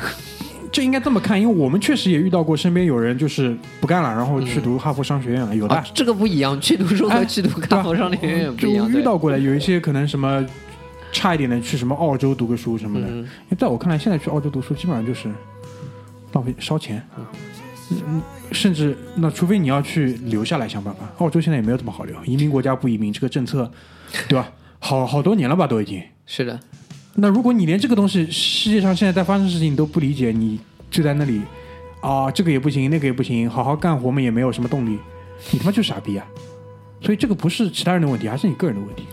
[SPEAKER 2] 应该这么看，因为我们确实也遇到过身边有人就是不干了，然后去读哈佛商学院了，有的。
[SPEAKER 3] 啊，这个不一样，去读书和
[SPEAKER 2] 哎
[SPEAKER 3] 去读哈佛商学院不
[SPEAKER 2] 就
[SPEAKER 3] 一样。对
[SPEAKER 2] 遇到过的，有一些可能什么差一点的去什么澳洲读个书什么的。
[SPEAKER 3] 嗯
[SPEAKER 2] 因为在我看来，现在去澳洲读书基本上就是浪费烧钱，嗯嗯，甚至那除非你要去留下来想办法。澳洲现在也没有这么好留，移民国家不移民这个政策，对吧？好好多年了吧，都已经。
[SPEAKER 3] 是的，
[SPEAKER 2] 那如果你连这个东西，世界上现在在发生的事情你都不理解，你就在那里啊，这个也不行，那个也不行，好好干活嘛也没有什么动力，你他妈就是傻逼啊！所以这个不是其他人的问题，还是你个人的问题。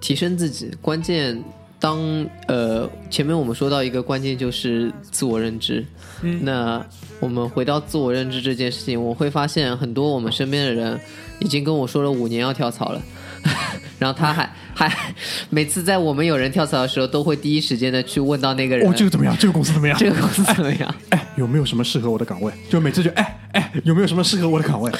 [SPEAKER 3] 提升自己，关键当呃前面我们说到一个关键就是自我认知。
[SPEAKER 2] 嗯
[SPEAKER 3] 那我们回到自我认知这件事情，我会发现很多我们身边的人已经跟我说了五年要跳槽了。然后他还 还每次在我们有人跳槽的时候，都会第一时间的去问到那个人，
[SPEAKER 2] 哦，这个怎么样？这个公司怎么样？
[SPEAKER 3] 这个公司怎么样？
[SPEAKER 2] 哎，有没有什么适合我的岗位？就每次就哎哎，有没有什么适合我的岗位？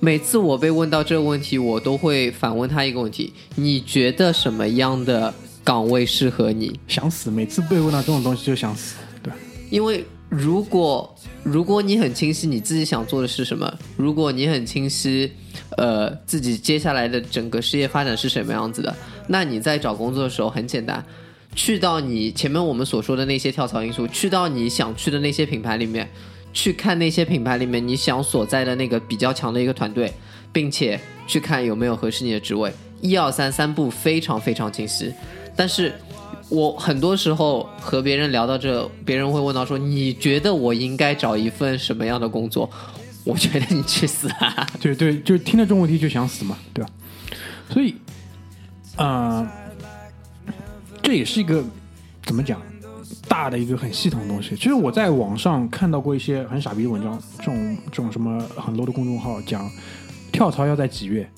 [SPEAKER 3] 每次我被问到这个问题，我都会反问他一个问题：你觉得什么样的岗位适合你？
[SPEAKER 2] 想死！每次被问到这种东西就想死，对吧？
[SPEAKER 3] 因为如果如果你很清晰你自己想做的是什么，如果你很清晰，呃，自己接下来的整个事业发展是什么样子的，那你在找工作的时候很简单，去到你前面我们所说的那些跳槽因素，去到你想去的那些品牌里面，去看那些品牌里面你想所在的那个比较强的一个团队，并且去看有没有合适你的职位，一二三三步非常非常清晰，但是。我很多时候和别人聊到这，别人会问到说：“你觉得我应该找一份什么样的工作？”我觉得你去死啊！
[SPEAKER 2] 对对，就听到这种问题就想死嘛，对吧？所以，啊、这也是一个怎么讲大的一个很系统的东西。其实我在网上看到过一些很傻逼的文章，这种这种什么很 low 的公众号讲跳槽要在几月，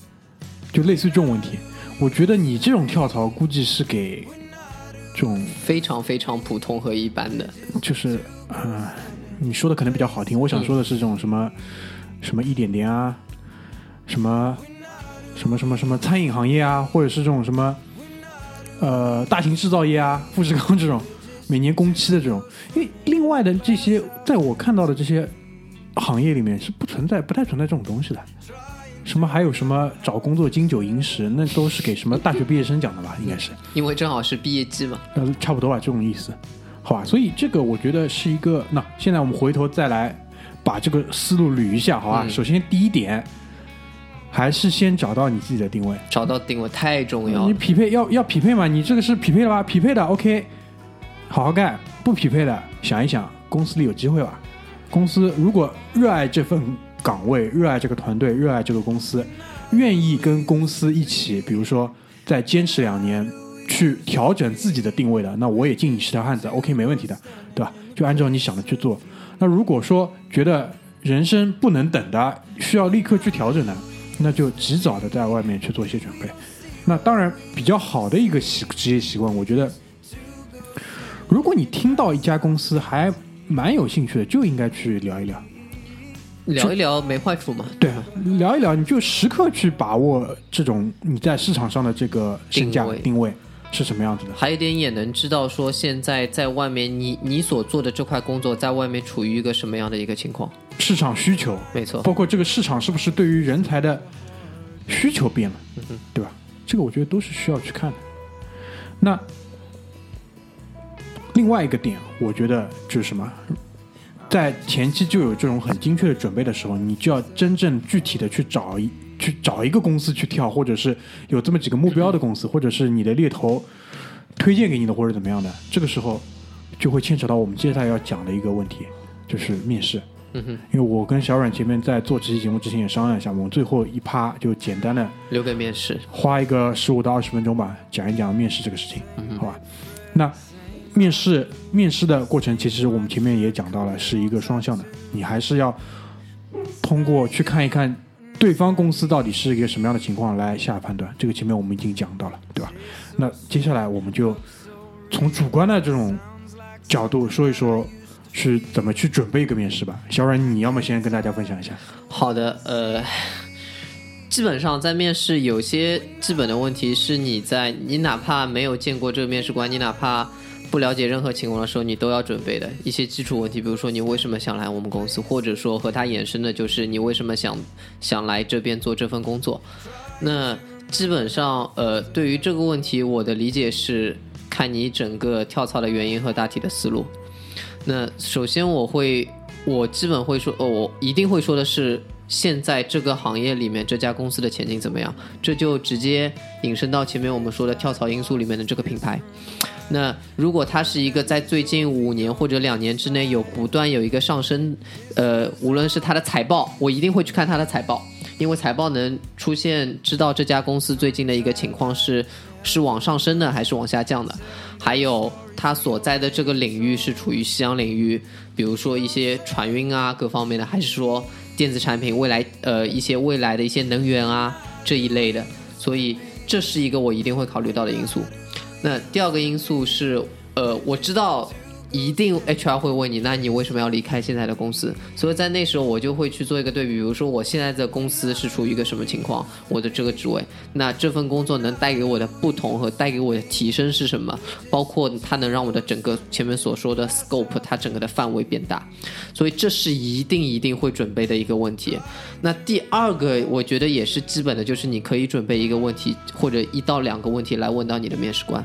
[SPEAKER 2] 就类似这种问题。我觉得你这种跳槽估计是给这种
[SPEAKER 3] 非常非常普通和一般的，
[SPEAKER 2] 就是呃，你说的可能比较好听，我想说的是这种什么、什么一点点啊，什么什么什么什么餐饮行业啊，或者是这种什么呃大型制造业啊，富士康这种每年工期的这种，因为另外的这些，在我看到的这些行业里面是不存在、不太存在这种东西的。什么还有什么找工作金九银十，那都是给什么大学毕业生讲的吧？应该是。
[SPEAKER 3] 因为正好是毕业季嘛。
[SPEAKER 2] 呃，差不多吧，这种意思，好吧？所以这个我觉得是一个，那现在我们回头再来把这个思路捋一下，好吧？
[SPEAKER 3] 嗯
[SPEAKER 2] 首先第一点，还是先找到你自己的定位，
[SPEAKER 3] 找到定位太重要
[SPEAKER 2] 你。匹配要要匹配嘛？你这个是匹配的吧？匹配的 OK，好好干；不匹配的，想一想公司里有机会吧。公司如果热爱这份岗位，热爱这个团队，热爱这个公司，愿意跟公司一起，比如说再坚持两年，去调整自己的定位的，那我也敬你是条汉子，OK，没问题的，对吧？就按照你想的去做。那如果说觉得人生不能等的，需要立刻去调整的，那就及早的在外面去做一些准备。那当然，比较好的一个习职业习惯，我觉得，如果你听到一家公司还蛮有兴趣的，就应该去聊一聊。
[SPEAKER 3] 聊一聊没坏处嘛。
[SPEAKER 2] 对，聊一聊，你就时刻去把握这种你在市场上的这个身价
[SPEAKER 3] 定位
[SPEAKER 2] 定位是什么样子的。
[SPEAKER 3] 还有一点也能知道说现在在外面你你所做的这块工作在外面处于一个什么样的一个情况。
[SPEAKER 2] 市场需求，
[SPEAKER 3] 没错，
[SPEAKER 2] 包括这个市场是不是对于人才的需求变了，嗯对吧？这个我觉得都是需要去看的。那另外一个点，我觉得就是什么，在前期就有这种很精确的准备的时候，你就要真正具体的去找一去找一个公司去跳，或者是有这么几个目标的公司，或者是你的猎头推荐给你的，或者怎么样的，这个时候就会牵扯到我们接下来要讲的一个问题，就是面试。
[SPEAKER 3] 嗯哼，
[SPEAKER 2] 因为我跟小阮前面在做这期节目之前也商量一下，我们最后一趴就简单的
[SPEAKER 3] 留给面试。
[SPEAKER 2] 花一个十五到二十分钟吧，讲一讲面试这个事情，好吧？那面试面试的过程，其实我们前面也讲到了，是一个双向的，你还是要通过去看一看对方公司到底是一个什么样的情况来下判断。这个前面我们已经讲到了，对吧？那接下来我们就从主观的这种角度说一说。去怎么去准备一个面试吧？小阮，你要么先跟大家分享一下。
[SPEAKER 3] 好的，呃，基本上在面试有些基本的问题是你在你哪怕没有见过这个面试官，你哪怕不了解任何情况的时候，你都要准备的一些基础问题，比如说你为什么想来我们公司，或者说和他衍生的就是你为什么想想来这边做这份工作。那基本上，呃，对于这个问题，我的理解是看你整个跳槽的原因和大体的思路。那首先我会，我基本会说，哦，我一定会说的是，现在这个行业里面这家公司的前景怎么样？这就直接引申到前面我们说的跳槽因素里面的这个品牌。那如果它是一个在最近五年或者两年之内有不断有一个上升，呃，无论是它的财报，我一定会去看它的财报，因为财报能出现知道这家公司最近的一个情况是是往上升的还是往下降的，还有。它所在的这个领域是处于夕阳领域，比如说一些船运啊各方面的，还是说电子产品未来呃一些未来的一些能源啊这一类的，所以这是一个我一定会考虑到的因素。那第二个因素是呃我知道。一定 HR 会问你，那你为什么要离开现在的公司？所以在那时候我就会去做一个对比，比如说我现在的公司是处于一个什么情况，我的这个职位，那这份工作能带给我的不同和带给我的提升是什么？包括它能让我的整个前面所说的 scope，它整个的范围变大，所以这是一定一定会准备的一个问题。那第二个，我觉得也是基本的，就是你可以准备一个问题或者一到两个问题来问到你的面试官。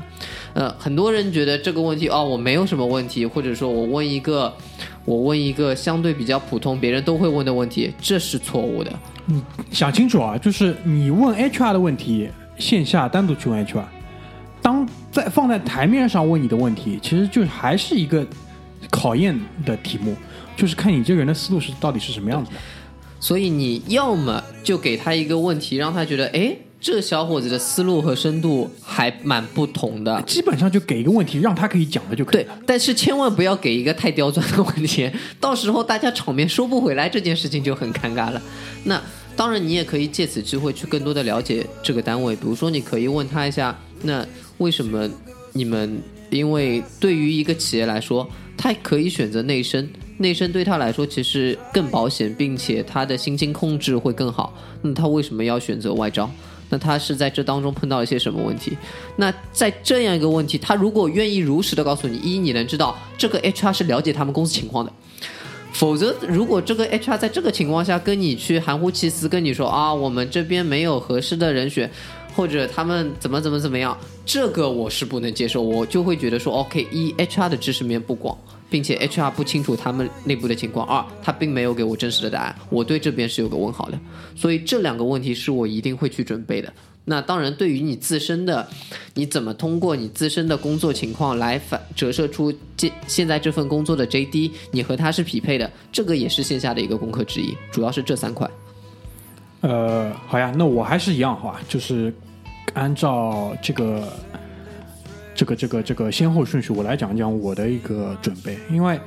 [SPEAKER 3] 呃，很多人觉得这个问题哦，我没有什么问题，或者说我问一个，我问一个相对比较普通，别人都会问的问题，这是错误的。
[SPEAKER 2] 你想清楚啊，就是你问 HR 的问题，线下单独去问 HR，当在放在台面上问你的问题，其实就还是一个考验的题目，就是看你这个人的思路是到底是什么样子的。
[SPEAKER 3] 所以你要么就给他一个问题，让他觉得，哎。这小伙子的思路和深度还蛮不同的，
[SPEAKER 2] 基本上就给一个问题，让他可以讲了就可以了。
[SPEAKER 3] 对，但是千万不要给一个太刁钻的问题，到时候大家场面收不回来，这件事情就很尴尬了。那当然，你也可以借此机会去更多的了解这个单位，比如说，你可以问他一下，那为什么你们？因为对于一个企业来说，他可以选择内生，内生对他来说其实更保险，并且他的薪金控制会更好。那他为什么要选择外招？那他是在这当中碰到了一些什么问题？那在这样一个问题，他如果愿意如实的告诉你，一你能知道这个 HR 是了解他们公司情况的，否则如果这个 HR 在这个情况下跟你去含糊其辞，跟你说啊，我们这边没有合适的人选，或者他们怎么怎么怎么样，这个我是不能接受，我就会觉得说，OK，一 HR 的知识面不广。并且 HR 不清楚他们内部的情况，二他并没有给我真实的答案，我对这边是有个问号的，所以这两个问题是我一定会去准备的。那当然，对于你自身的，你怎么通过你自身的工作情况来反折射出这现在这份工作的 JD，你和他是匹配的，这个也是线下的一个功课之一。主要是这三块。
[SPEAKER 2] 呃，好呀，那我还是一样好吧，就是按照这个这个这个这个先后顺序，我来讲讲我的一个准备。因为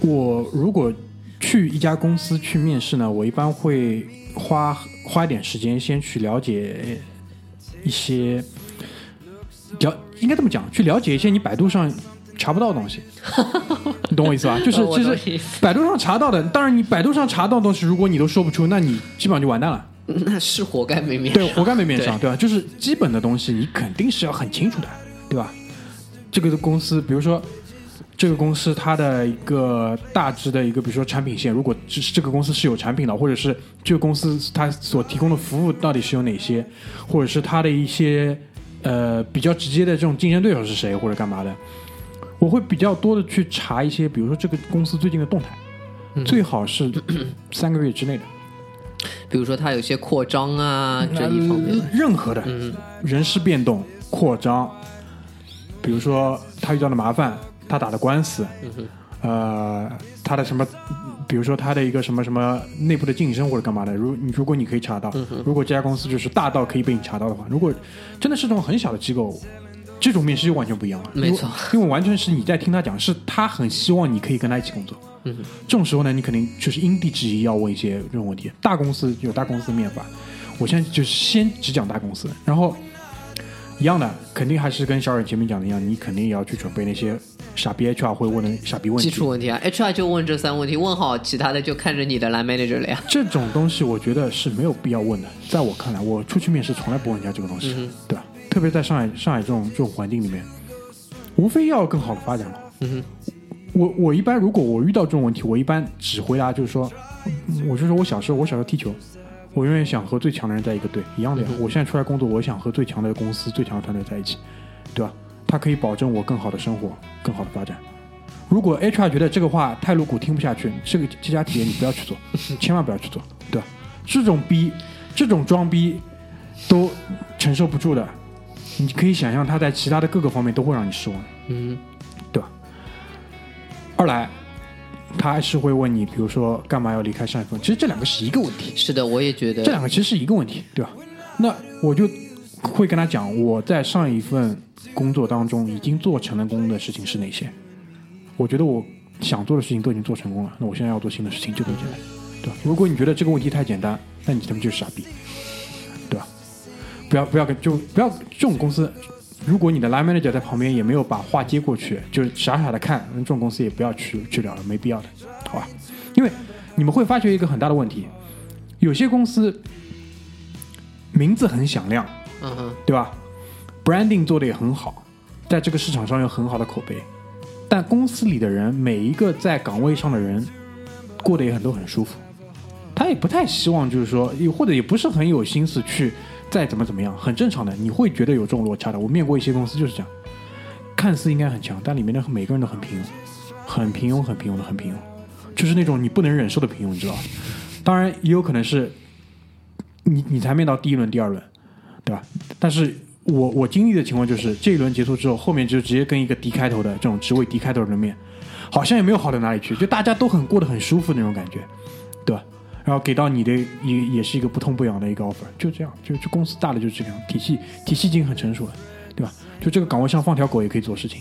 [SPEAKER 2] 我如果去一家公司去面试呢，我一般会花花一点时间先去了解一些了，应该这么讲，去了解一些你百度上查不到的东西。你懂我意思吧？就是其实百度上查到的，当然你百度上查到的东西，如果你都说不出，那你基本上就完蛋了。
[SPEAKER 3] 那是活该没面
[SPEAKER 2] 对，活该没面上，对吧？就是基本的东西，你肯定是要很清楚的，对吧？这个公司，比如说这个公司它的一个大致的一个，比如说产品线，如果这这个公司是有产品的，或者是这个公司它所提供的服务到底是有哪些，或者是它的一些呃比较直接的这种竞争对手是谁，或者干嘛的，我会比较多的去查一些，比如说这个公司最近的动态，最好是三个月之内的。
[SPEAKER 3] 比如说它有些扩张啊这一方面，
[SPEAKER 2] 呃任何的人事变动、扩张，比如说他遇到的麻烦，他打的官司，呃，他的什么，比如说他的一个什么什么内部的晋升或者干嘛的，如你如果你可以查到，如果这家公司就是大到可以被你查到的话，如果真的是这种很小的机构。这种面试就完全不一样了，
[SPEAKER 3] 没错
[SPEAKER 2] 因为，完全是你在听他讲，是他很希望你可以跟他一起工作。
[SPEAKER 3] 嗯，
[SPEAKER 2] 这种时候呢，你肯定就是因地制宜要问一些这种问题。大公司有大公司的面法，我现在就是先只讲大公司，然后一样的，肯定还是跟小冉前面讲的一样，你肯定也要去准备那些傻逼 HR 会问的傻逼问题。
[SPEAKER 3] 基础问题啊，HR 就问这三问题，问好其他的就看着你的 line manager 了呀。
[SPEAKER 2] 这种东西我觉得是没有必要问的，在我看来，我出去面试从来不问人家这个东西，
[SPEAKER 3] 嗯
[SPEAKER 2] 对吧？特别在上海上海这种这种环境里面，无非要更好的发展嘛。
[SPEAKER 3] 嗯哼
[SPEAKER 2] 我我一般如果我遇到这种问题，我一般只回答就是说，嗯我就说我小时候我小时候踢球，我永远想和最强的人在一个队，一样的呀。我现在出来工作，我想和最强的公司、最强的团队在一起，对吧？它可以保证我更好的生活、更好的发展。如果 HR 觉得这个话太露骨，听不下去，这个这家企业你不要去做，千万不要去做，对吧？这种逼、这种装逼都承受不住的，你可以想象他在其他的各个方面都会让你失望。
[SPEAKER 3] 嗯
[SPEAKER 2] 对吧？二来，他还是会问你，比如说干嘛要离开上一份？其实这两个是一个问题，
[SPEAKER 3] 是的，我也觉得这
[SPEAKER 2] 两个其实是一个问题，对吧？那我就会跟他讲，我在上一份工作当中已经做成了功的事情是哪些？我觉得我想做的事情都已经做成功了，那我现在要做新的事情就这么简单，对吧？如果你觉得这个问题太简单，那你他妈就是傻逼，对吧？不要不要跟就不要这种公司，如果你的 line manager 在旁边也没有把话接过去，就是傻傻的看，那这种公司也不要去去聊了，没必要的，好吧？因为你们会发觉一个很大的问题，有些公司名字很响亮，
[SPEAKER 3] 嗯哼，
[SPEAKER 2] 对吧？branding 做的也很好，在这个市场上有很好的口碑，但公司里的人每一个在岗位上的人过得也很都很舒服，他也不太希望就是说，也或者也不是很有心思去再怎么怎么样，很正常的，你会觉得有这种落差的。我面过一些公司就是这样，看似应该很强，但里面的每个人都很平庸，很平庸，很平庸的，很平庸，就是那种你不能忍受的平庸，你知道吧？当然也有可能是你你才面到第一轮、第二轮，对吧？但是我我经历的情况就是，这一轮结束之后，后面就直接跟一个 D 开头的这种职位 D 开头的人面，好像也没有好到哪里去，就大家都很过得很舒服那种感觉，然后给到你的也也是一个不痛不痒的一个 offer，就这样，就就公司大的就是这样，体系体系已经很成熟了，对吧？就这个岗位上放条狗也可以做事情，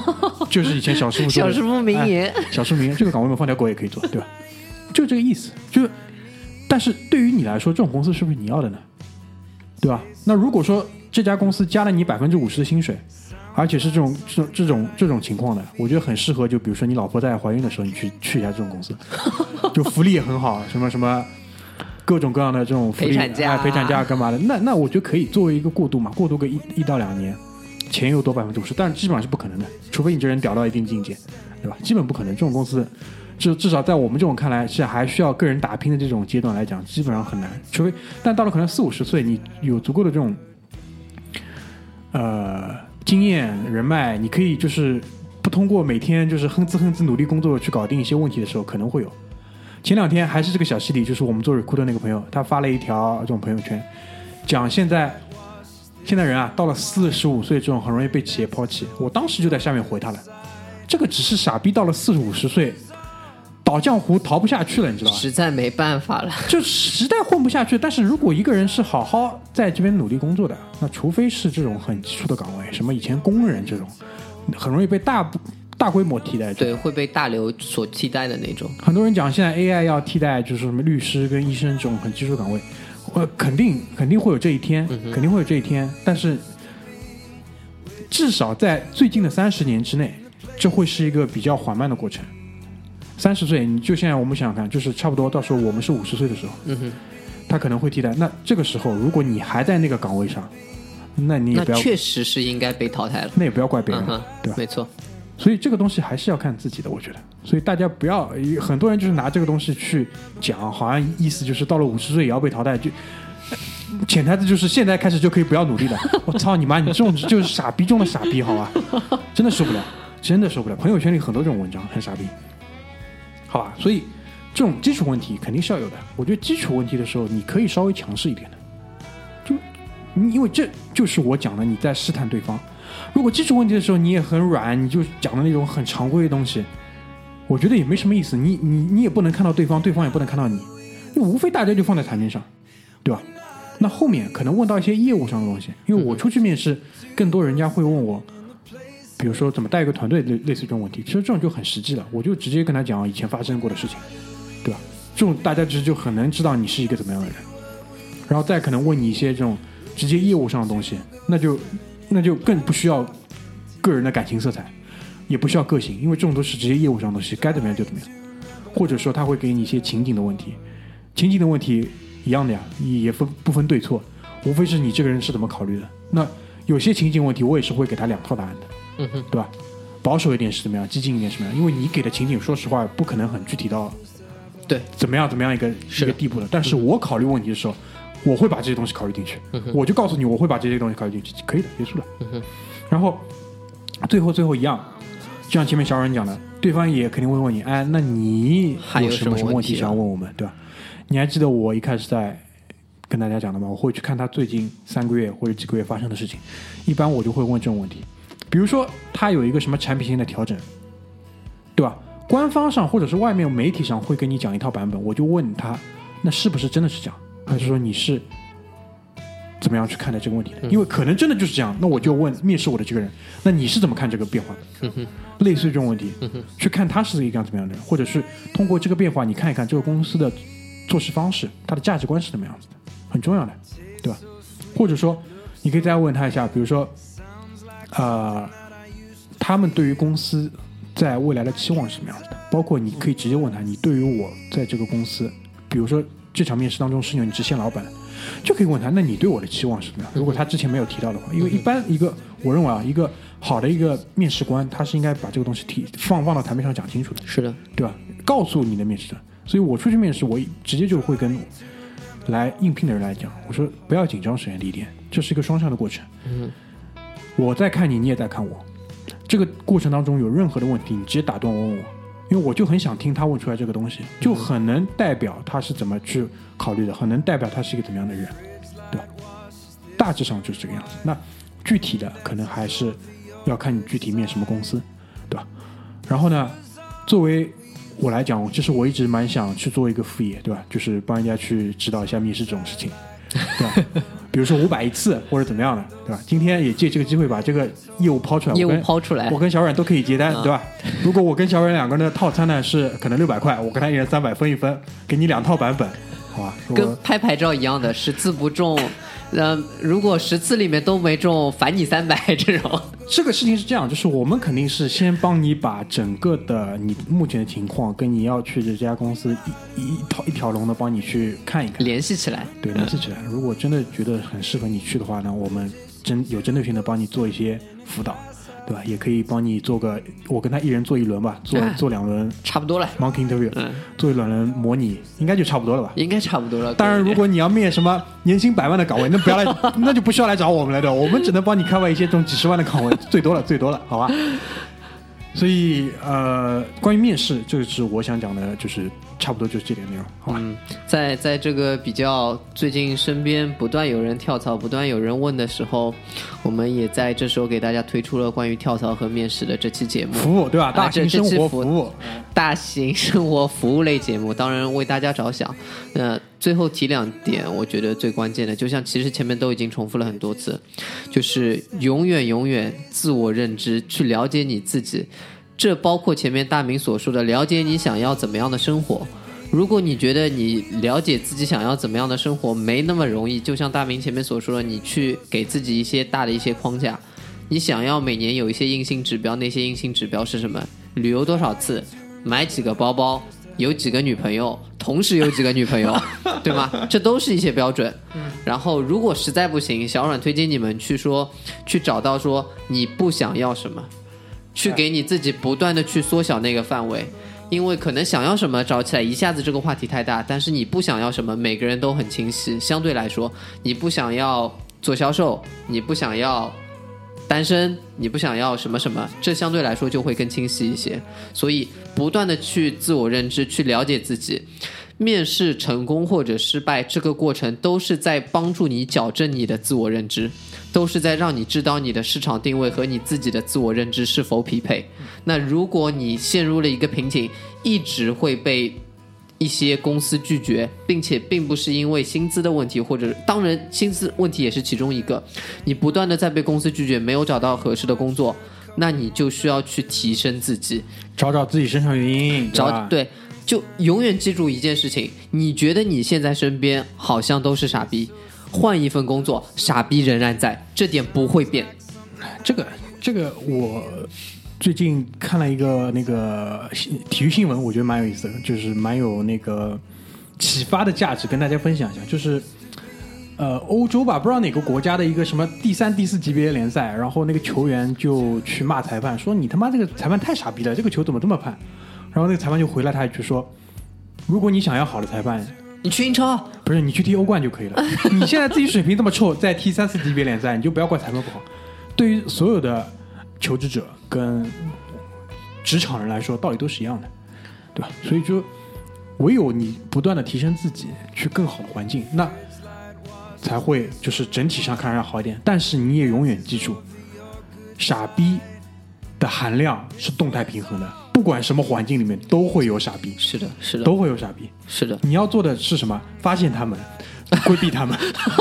[SPEAKER 2] 就是以前小师傅
[SPEAKER 3] 小师傅名言
[SPEAKER 2] 哎小师傅名言，这个岗位上放条狗也可以做，对吧？就这个意思，就但是对于你来说，这种公司是不是你要的呢？对吧？那如果说这家公司加了你百分之五十的薪水，而且是这种这种这种这种情况的，我觉得很适合。就比如说你老婆在怀孕的时候，你去去一下这种公司，就福利也很好，什么什么各种各样的这种福利
[SPEAKER 3] 陪产假
[SPEAKER 2] 哎陪产假干嘛的？那那我觉得可以作为一个过渡嘛，过渡个一一到两年，钱又多百分之五十，但基本上是不可能的，除非你这人屌到一定境界，对吧？基本不可能。这种公司，至至少在我们这种看来是还需要个人打拼的这种阶段来讲，基本上很难。除非，但到了可能四五十岁，你有足够的这种呃经验人脉，你可以就是不通过每天就是哼哧哼哧努力工作去搞定一些问题的时候，可能会有。前两天还是这个小溪里，就是我们做 recruit 那个朋友，他发了一条这种朋友圈，讲现在现在人啊，到了四十五岁这种很容易被企业抛弃。我当时就在下面回他了，这个只是傻逼到了四五十岁倒浆糊逃不下去了，你知道吧？
[SPEAKER 3] 实在没办法了。
[SPEAKER 2] 就实在混不下去。但是如果一个人是好好在这边努力工作的，那除非是这种很基础的岗位，什么以前工人这种，很容易被大大规模替代。
[SPEAKER 3] 对，会被大流所替代的那种。
[SPEAKER 2] 很多人讲现在 AI 要替代，就是什么律师跟医生这种很基础的岗位，呃，肯定肯定会有这一天，肯定会有这一天。但是至少在最近的三十年之内，这会是一个比较缓慢的过程。三十岁，你就现在我们想想看，就是差不多到时候我们是五十岁的时候，
[SPEAKER 3] 嗯哼，
[SPEAKER 2] 他可能会替代。那这个时候，如果你还在那个岗位上，那你也
[SPEAKER 3] 那
[SPEAKER 2] 不要，
[SPEAKER 3] 确实是应该被淘汰了。
[SPEAKER 2] 那也不要怪别人对吧？
[SPEAKER 3] 没错。
[SPEAKER 2] 所以这个东西还是要看自己的，我觉得。所以大家不要，很多人就是拿这个东西去讲，好像意思就是到了五十岁也要被淘汰，就潜台词就是现在开始就可以不要努力了。我操你妈！你这种就是傻逼中的傻逼，好吧？真的受不了，真的受不了。朋友圈里很多这种文章，很傻逼，好吧？所以这种基础问题肯定是要有的。我觉得基础问题的时候，你可以稍微强势一点的，就你因为这就是我讲的，你在试探对方。如果基础问题的时候你也很软，你就讲的那种很常规的东西，我觉得也没什么意思。你你你也不能看到对方，对方也不能看到你，就无非大家就放在台面上，对吧？那后面可能问到一些业务上的东西，因为我出去面试，更多人家会问我，比如说怎么带一个团队，类类似这种问题。其实这种就很实际了，我就直接跟他讲以前发生过的事情，对吧？这种大家其实就很能知道你是一个怎么样的人，然后再可能问你一些这种直接业务上的东西，那就那就更不需要个人的感情色彩，也不需要个性，因为这种都是直接业务上的东西，该怎么样就怎么样。或者说他会给你一些情景的问题，情景的问题一样的呀，也分不分对错，无非是你这个人是怎么考虑的。那有些情景问题，我也是会给他两套答案的，
[SPEAKER 3] 嗯哼，
[SPEAKER 2] 对吧？保守一点是怎么样，激进一点是怎么样？因为你给的情景，说实话不可能很具体到
[SPEAKER 3] 对，
[SPEAKER 2] 怎么样怎么样一个一个地步的。但是我考虑问题的时候，我会把这些东西考虑进去，我就告诉你我会把这些东西考虑进去，可以的，结束了。然后最后最后一样，就像前面小冉讲的，对方也肯定会问你，哎，那你
[SPEAKER 3] 有
[SPEAKER 2] 什么
[SPEAKER 3] 什么问题啊
[SPEAKER 2] 什么问题想要问我们，对吧？你还记得我一开始在跟大家讲的吗？我会去看他最近三个月或者几个月发生的事情，一般我就会问这种问题，比如说他有一个什么产品线的调整，对吧？官方上或者是外面媒体上会跟你讲一套版本，我就问他，那是不是真的是这样，还是说你是怎么样去看待这个问题的？因为可能真的就是这样，那我就问面试我的这个人，那你是怎么看这个变化的？类似于这种问题，去看他是一个怎么样的人，或者是通过这个变化，你看一看这个公司的做事方式，他的价值观是怎么样子的，很重要的，对吧？或者说，你可以再问他一下，比如说，呃，他们对于公司在未来的期望是什么样子的？包括你可以直接问他，你对于我在这个公司，比如说这场面试当中是你直线老板，就可以问他，那你对我的期望是什么样？如果他之前没有提到的话，因为一般一个我认为啊，一个好的一个面试官，他是应该把这个东西提放放到台面上讲清楚的。
[SPEAKER 3] 是的，
[SPEAKER 2] 对吧？告诉你的面试者，所以我出去面试，我直接就会跟来应聘的人来讲，我说不要紧张，首先第一点，这是一个双向的过程。
[SPEAKER 3] 嗯，
[SPEAKER 2] 我在看你，你也在看我，这个过程当中有任何的问题，你直接打断我问我，因为我就很想听他问出来这个东西，就很能代表他是怎么去考虑的，很能代表他是一个怎么样的人，对吧？大致上就是这个样子。那具体的可能还是要看你具体面什么公司，对吧？然后呢，作为我来讲，其实我一直蛮想去做一个副业，对吧？就是帮人家去指导一下面试这种事情，对吧？比如说五百一次或者怎么样的，对吧？今天也借这个机会把这个业务抛出来，
[SPEAKER 3] 业务抛出来
[SPEAKER 2] 我跟小阮都可以接单，
[SPEAKER 3] 啊
[SPEAKER 2] 对吧？如果我跟小阮两个人的套餐呢是可能六百块，我跟他一人三百分一分，给你两套版本，好吧？
[SPEAKER 3] 跟
[SPEAKER 2] 果
[SPEAKER 3] 拍牌照一样的，是字不中，呃，如果十次里面都没中，返你三百这种。
[SPEAKER 2] 这个事情是这样，就是我们肯定是先帮你把整个的你目前的情况跟你要去的这家公司一一一条龙的帮你去看一看，
[SPEAKER 3] 联系起来，
[SPEAKER 2] 对，联系起来。如果真的觉得很适合你去的话呢，我们针有针对性的帮你做一些辅导，对吧？也可以帮你做个，我跟他一人做一轮吧，做
[SPEAKER 3] 哎
[SPEAKER 2] 做两轮
[SPEAKER 3] 差不多了
[SPEAKER 2] ，monkey interview，
[SPEAKER 3] 嗯，
[SPEAKER 2] 做一两轮模拟，应该就差不多了吧？
[SPEAKER 3] 应该差不多了。
[SPEAKER 2] 当然，如果你要面什么年薪百万的岗位，那不要来，那就不需要来找我们了，对吧？我们只能帮你 cover 一些这种几十万的岗位，最多了，最多了，好吧？所以，呃，关于面试，这个是我想讲的，就是差不多就是这点内容，好吧？
[SPEAKER 3] 嗯，在在这个比较最近身边不断有人跳槽、不断有人问的时候，我们也在这时候给大家推出了关于跳槽和面试的这期节目。
[SPEAKER 2] 服务对吧？大型生活服务，
[SPEAKER 3] 大型生活服务类节目，当然为大家着想。那最后提两点，我觉得最关键的，就像其实前面都已经重复了很多次，就是永远永远自我认知，去了解你自己。这包括前面大明所说的了解你想要怎么样的生活。如果你觉得你了解自己想要怎么样的生活没那么容易，就像大明前面所说的，你去给自己一些大的一些框架，你想要每年有一些硬性指标，那些硬性指标是什么？旅游多少次，买几个包包，有几个女朋友，同时有几个女朋友，对吗？这都是一些标准。然后如果实在不行，小阮推荐你们去说，去找到说你不想要什么，去给你自己不断的去缩小那个范围。因为可能想要什么找起来一下子这个话题太大，但是你不想要什么，每个人都很清晰。相对来说，你不想要做销售，你不想要单身，你不想要什么什么，这相对来说就会更清晰一些。所以不断的去自我认知，去了解自己。面试成功或者失败，这个过程都是在帮助你矫正你的自我认知，都是在让你知道你的市场定位和你自己的自我认知是否匹配。那如果你陷入了一个瓶颈，一直会被一些公司拒绝，并且并不是因为薪资的问题，或者当然薪资问题也是其中一个，你不断的在被公司拒绝，没有找到合适的工作，那你就需要去提升自己，
[SPEAKER 2] 找找自己身上原因，
[SPEAKER 3] 找
[SPEAKER 2] 吧？
[SPEAKER 3] 对，就永远记住一件事情：你觉得你现在身边好像都是傻逼，换一份工作，傻逼仍然在，这点不会变。
[SPEAKER 2] 这个这个我最近看了一个那个体育新闻，我觉得蛮有意思的，就是蛮有那个启发的价值，跟大家分享一下。就是呃，欧洲吧，不知道哪个国家的一个什么第三、第四级别联赛，然后那个球员就去骂裁判，说你他妈这个裁判太傻逼了，这个球怎么这么判？然后那个裁判就回了他一句说，如果你想要好的裁判，
[SPEAKER 3] 你去英超，
[SPEAKER 2] 不是你去踢欧冠就可以了。你现在自己水平这么臭，再踢三四级别联赛，你就不要怪裁判不好。对于所有的求职者跟职场人来说，道理都是一样的，对吧？所以就唯有你不断的提升自己，去更好的环境，那才会就是整体上看上去好一点。但是你也永远记住，傻逼的含量是动态平衡的，不管什么环境里面都会有傻逼，
[SPEAKER 3] 是的，是的，
[SPEAKER 2] 都会有傻逼。
[SPEAKER 3] 是的。
[SPEAKER 2] 你要做的是什么？发现他们，规避他们。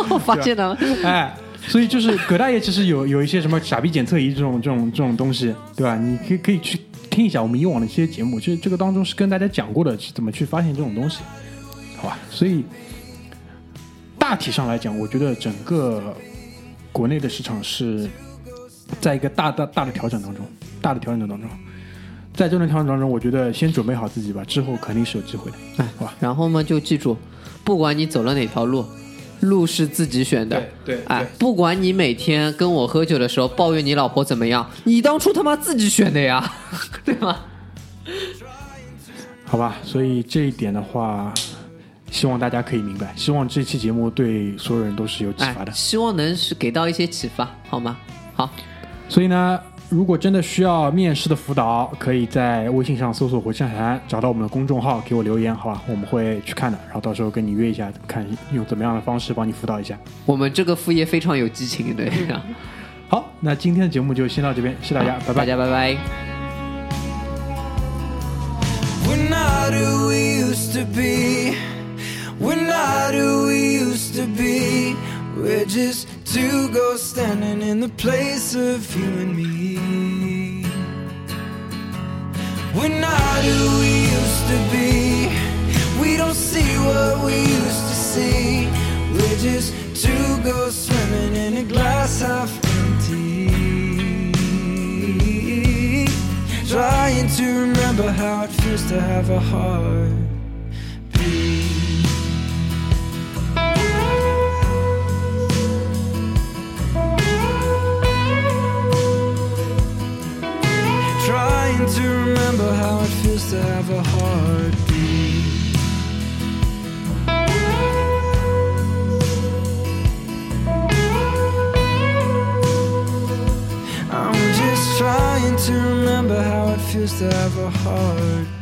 [SPEAKER 3] 我 发现他们，
[SPEAKER 2] 哎，所以就是葛大爷其实有有一些什么傻逼检测仪这种这种这种东西，对吧？你可以可以去听一下我们以往的一些节目，其实这个当中是跟大家讲过的，是怎么去发现这种东西，好吧？所以大体上来讲，我觉得整个国内的市场是在一个大大大的调整当中，大的调整当中。在这段调整当中，我觉得先准备好自己吧，之后肯定是有机会的，
[SPEAKER 3] 哎
[SPEAKER 2] 好吧？
[SPEAKER 3] 然后嘛，就记住，不管你走了哪条路，路是自己选的。
[SPEAKER 2] 对对
[SPEAKER 3] 哎，不管你每天跟我喝酒的时候抱怨你老婆怎么样，你当初他妈自己选的呀，对吗？
[SPEAKER 2] 好吧，所以这一点的话，希望大家可以明白。希望这期节目对所有人都是有启
[SPEAKER 3] 哎
[SPEAKER 2] 发的。，
[SPEAKER 3] 希望能是给到一些启发，好吗？好，
[SPEAKER 2] 所以呢，如果真的需要面试的辅导，可以在微信上搜索“火象谈”，找到我们的公众号给我留言，好吧？我们会去看的，然后到时候跟你约一下，看用怎么样的方式帮你辅导一下。
[SPEAKER 3] 我们这个副业非常有激情，对，
[SPEAKER 2] 好，那今天的节目就先到这边，谢谢大家，拜拜
[SPEAKER 3] 大。家拜拜。
[SPEAKER 1] We're not who we used to be. We're not who we used to be. We're just two ghosts standing in the place of you and me. We're not who we used to be. We don't see what we used to see. We're just two ghosts swimming in a glass half empty. Trying to remember how it feels to have a heart Trying to remember how it feels to have a heartbeat. I'm just trying to remember how it feels to have a heartbeat.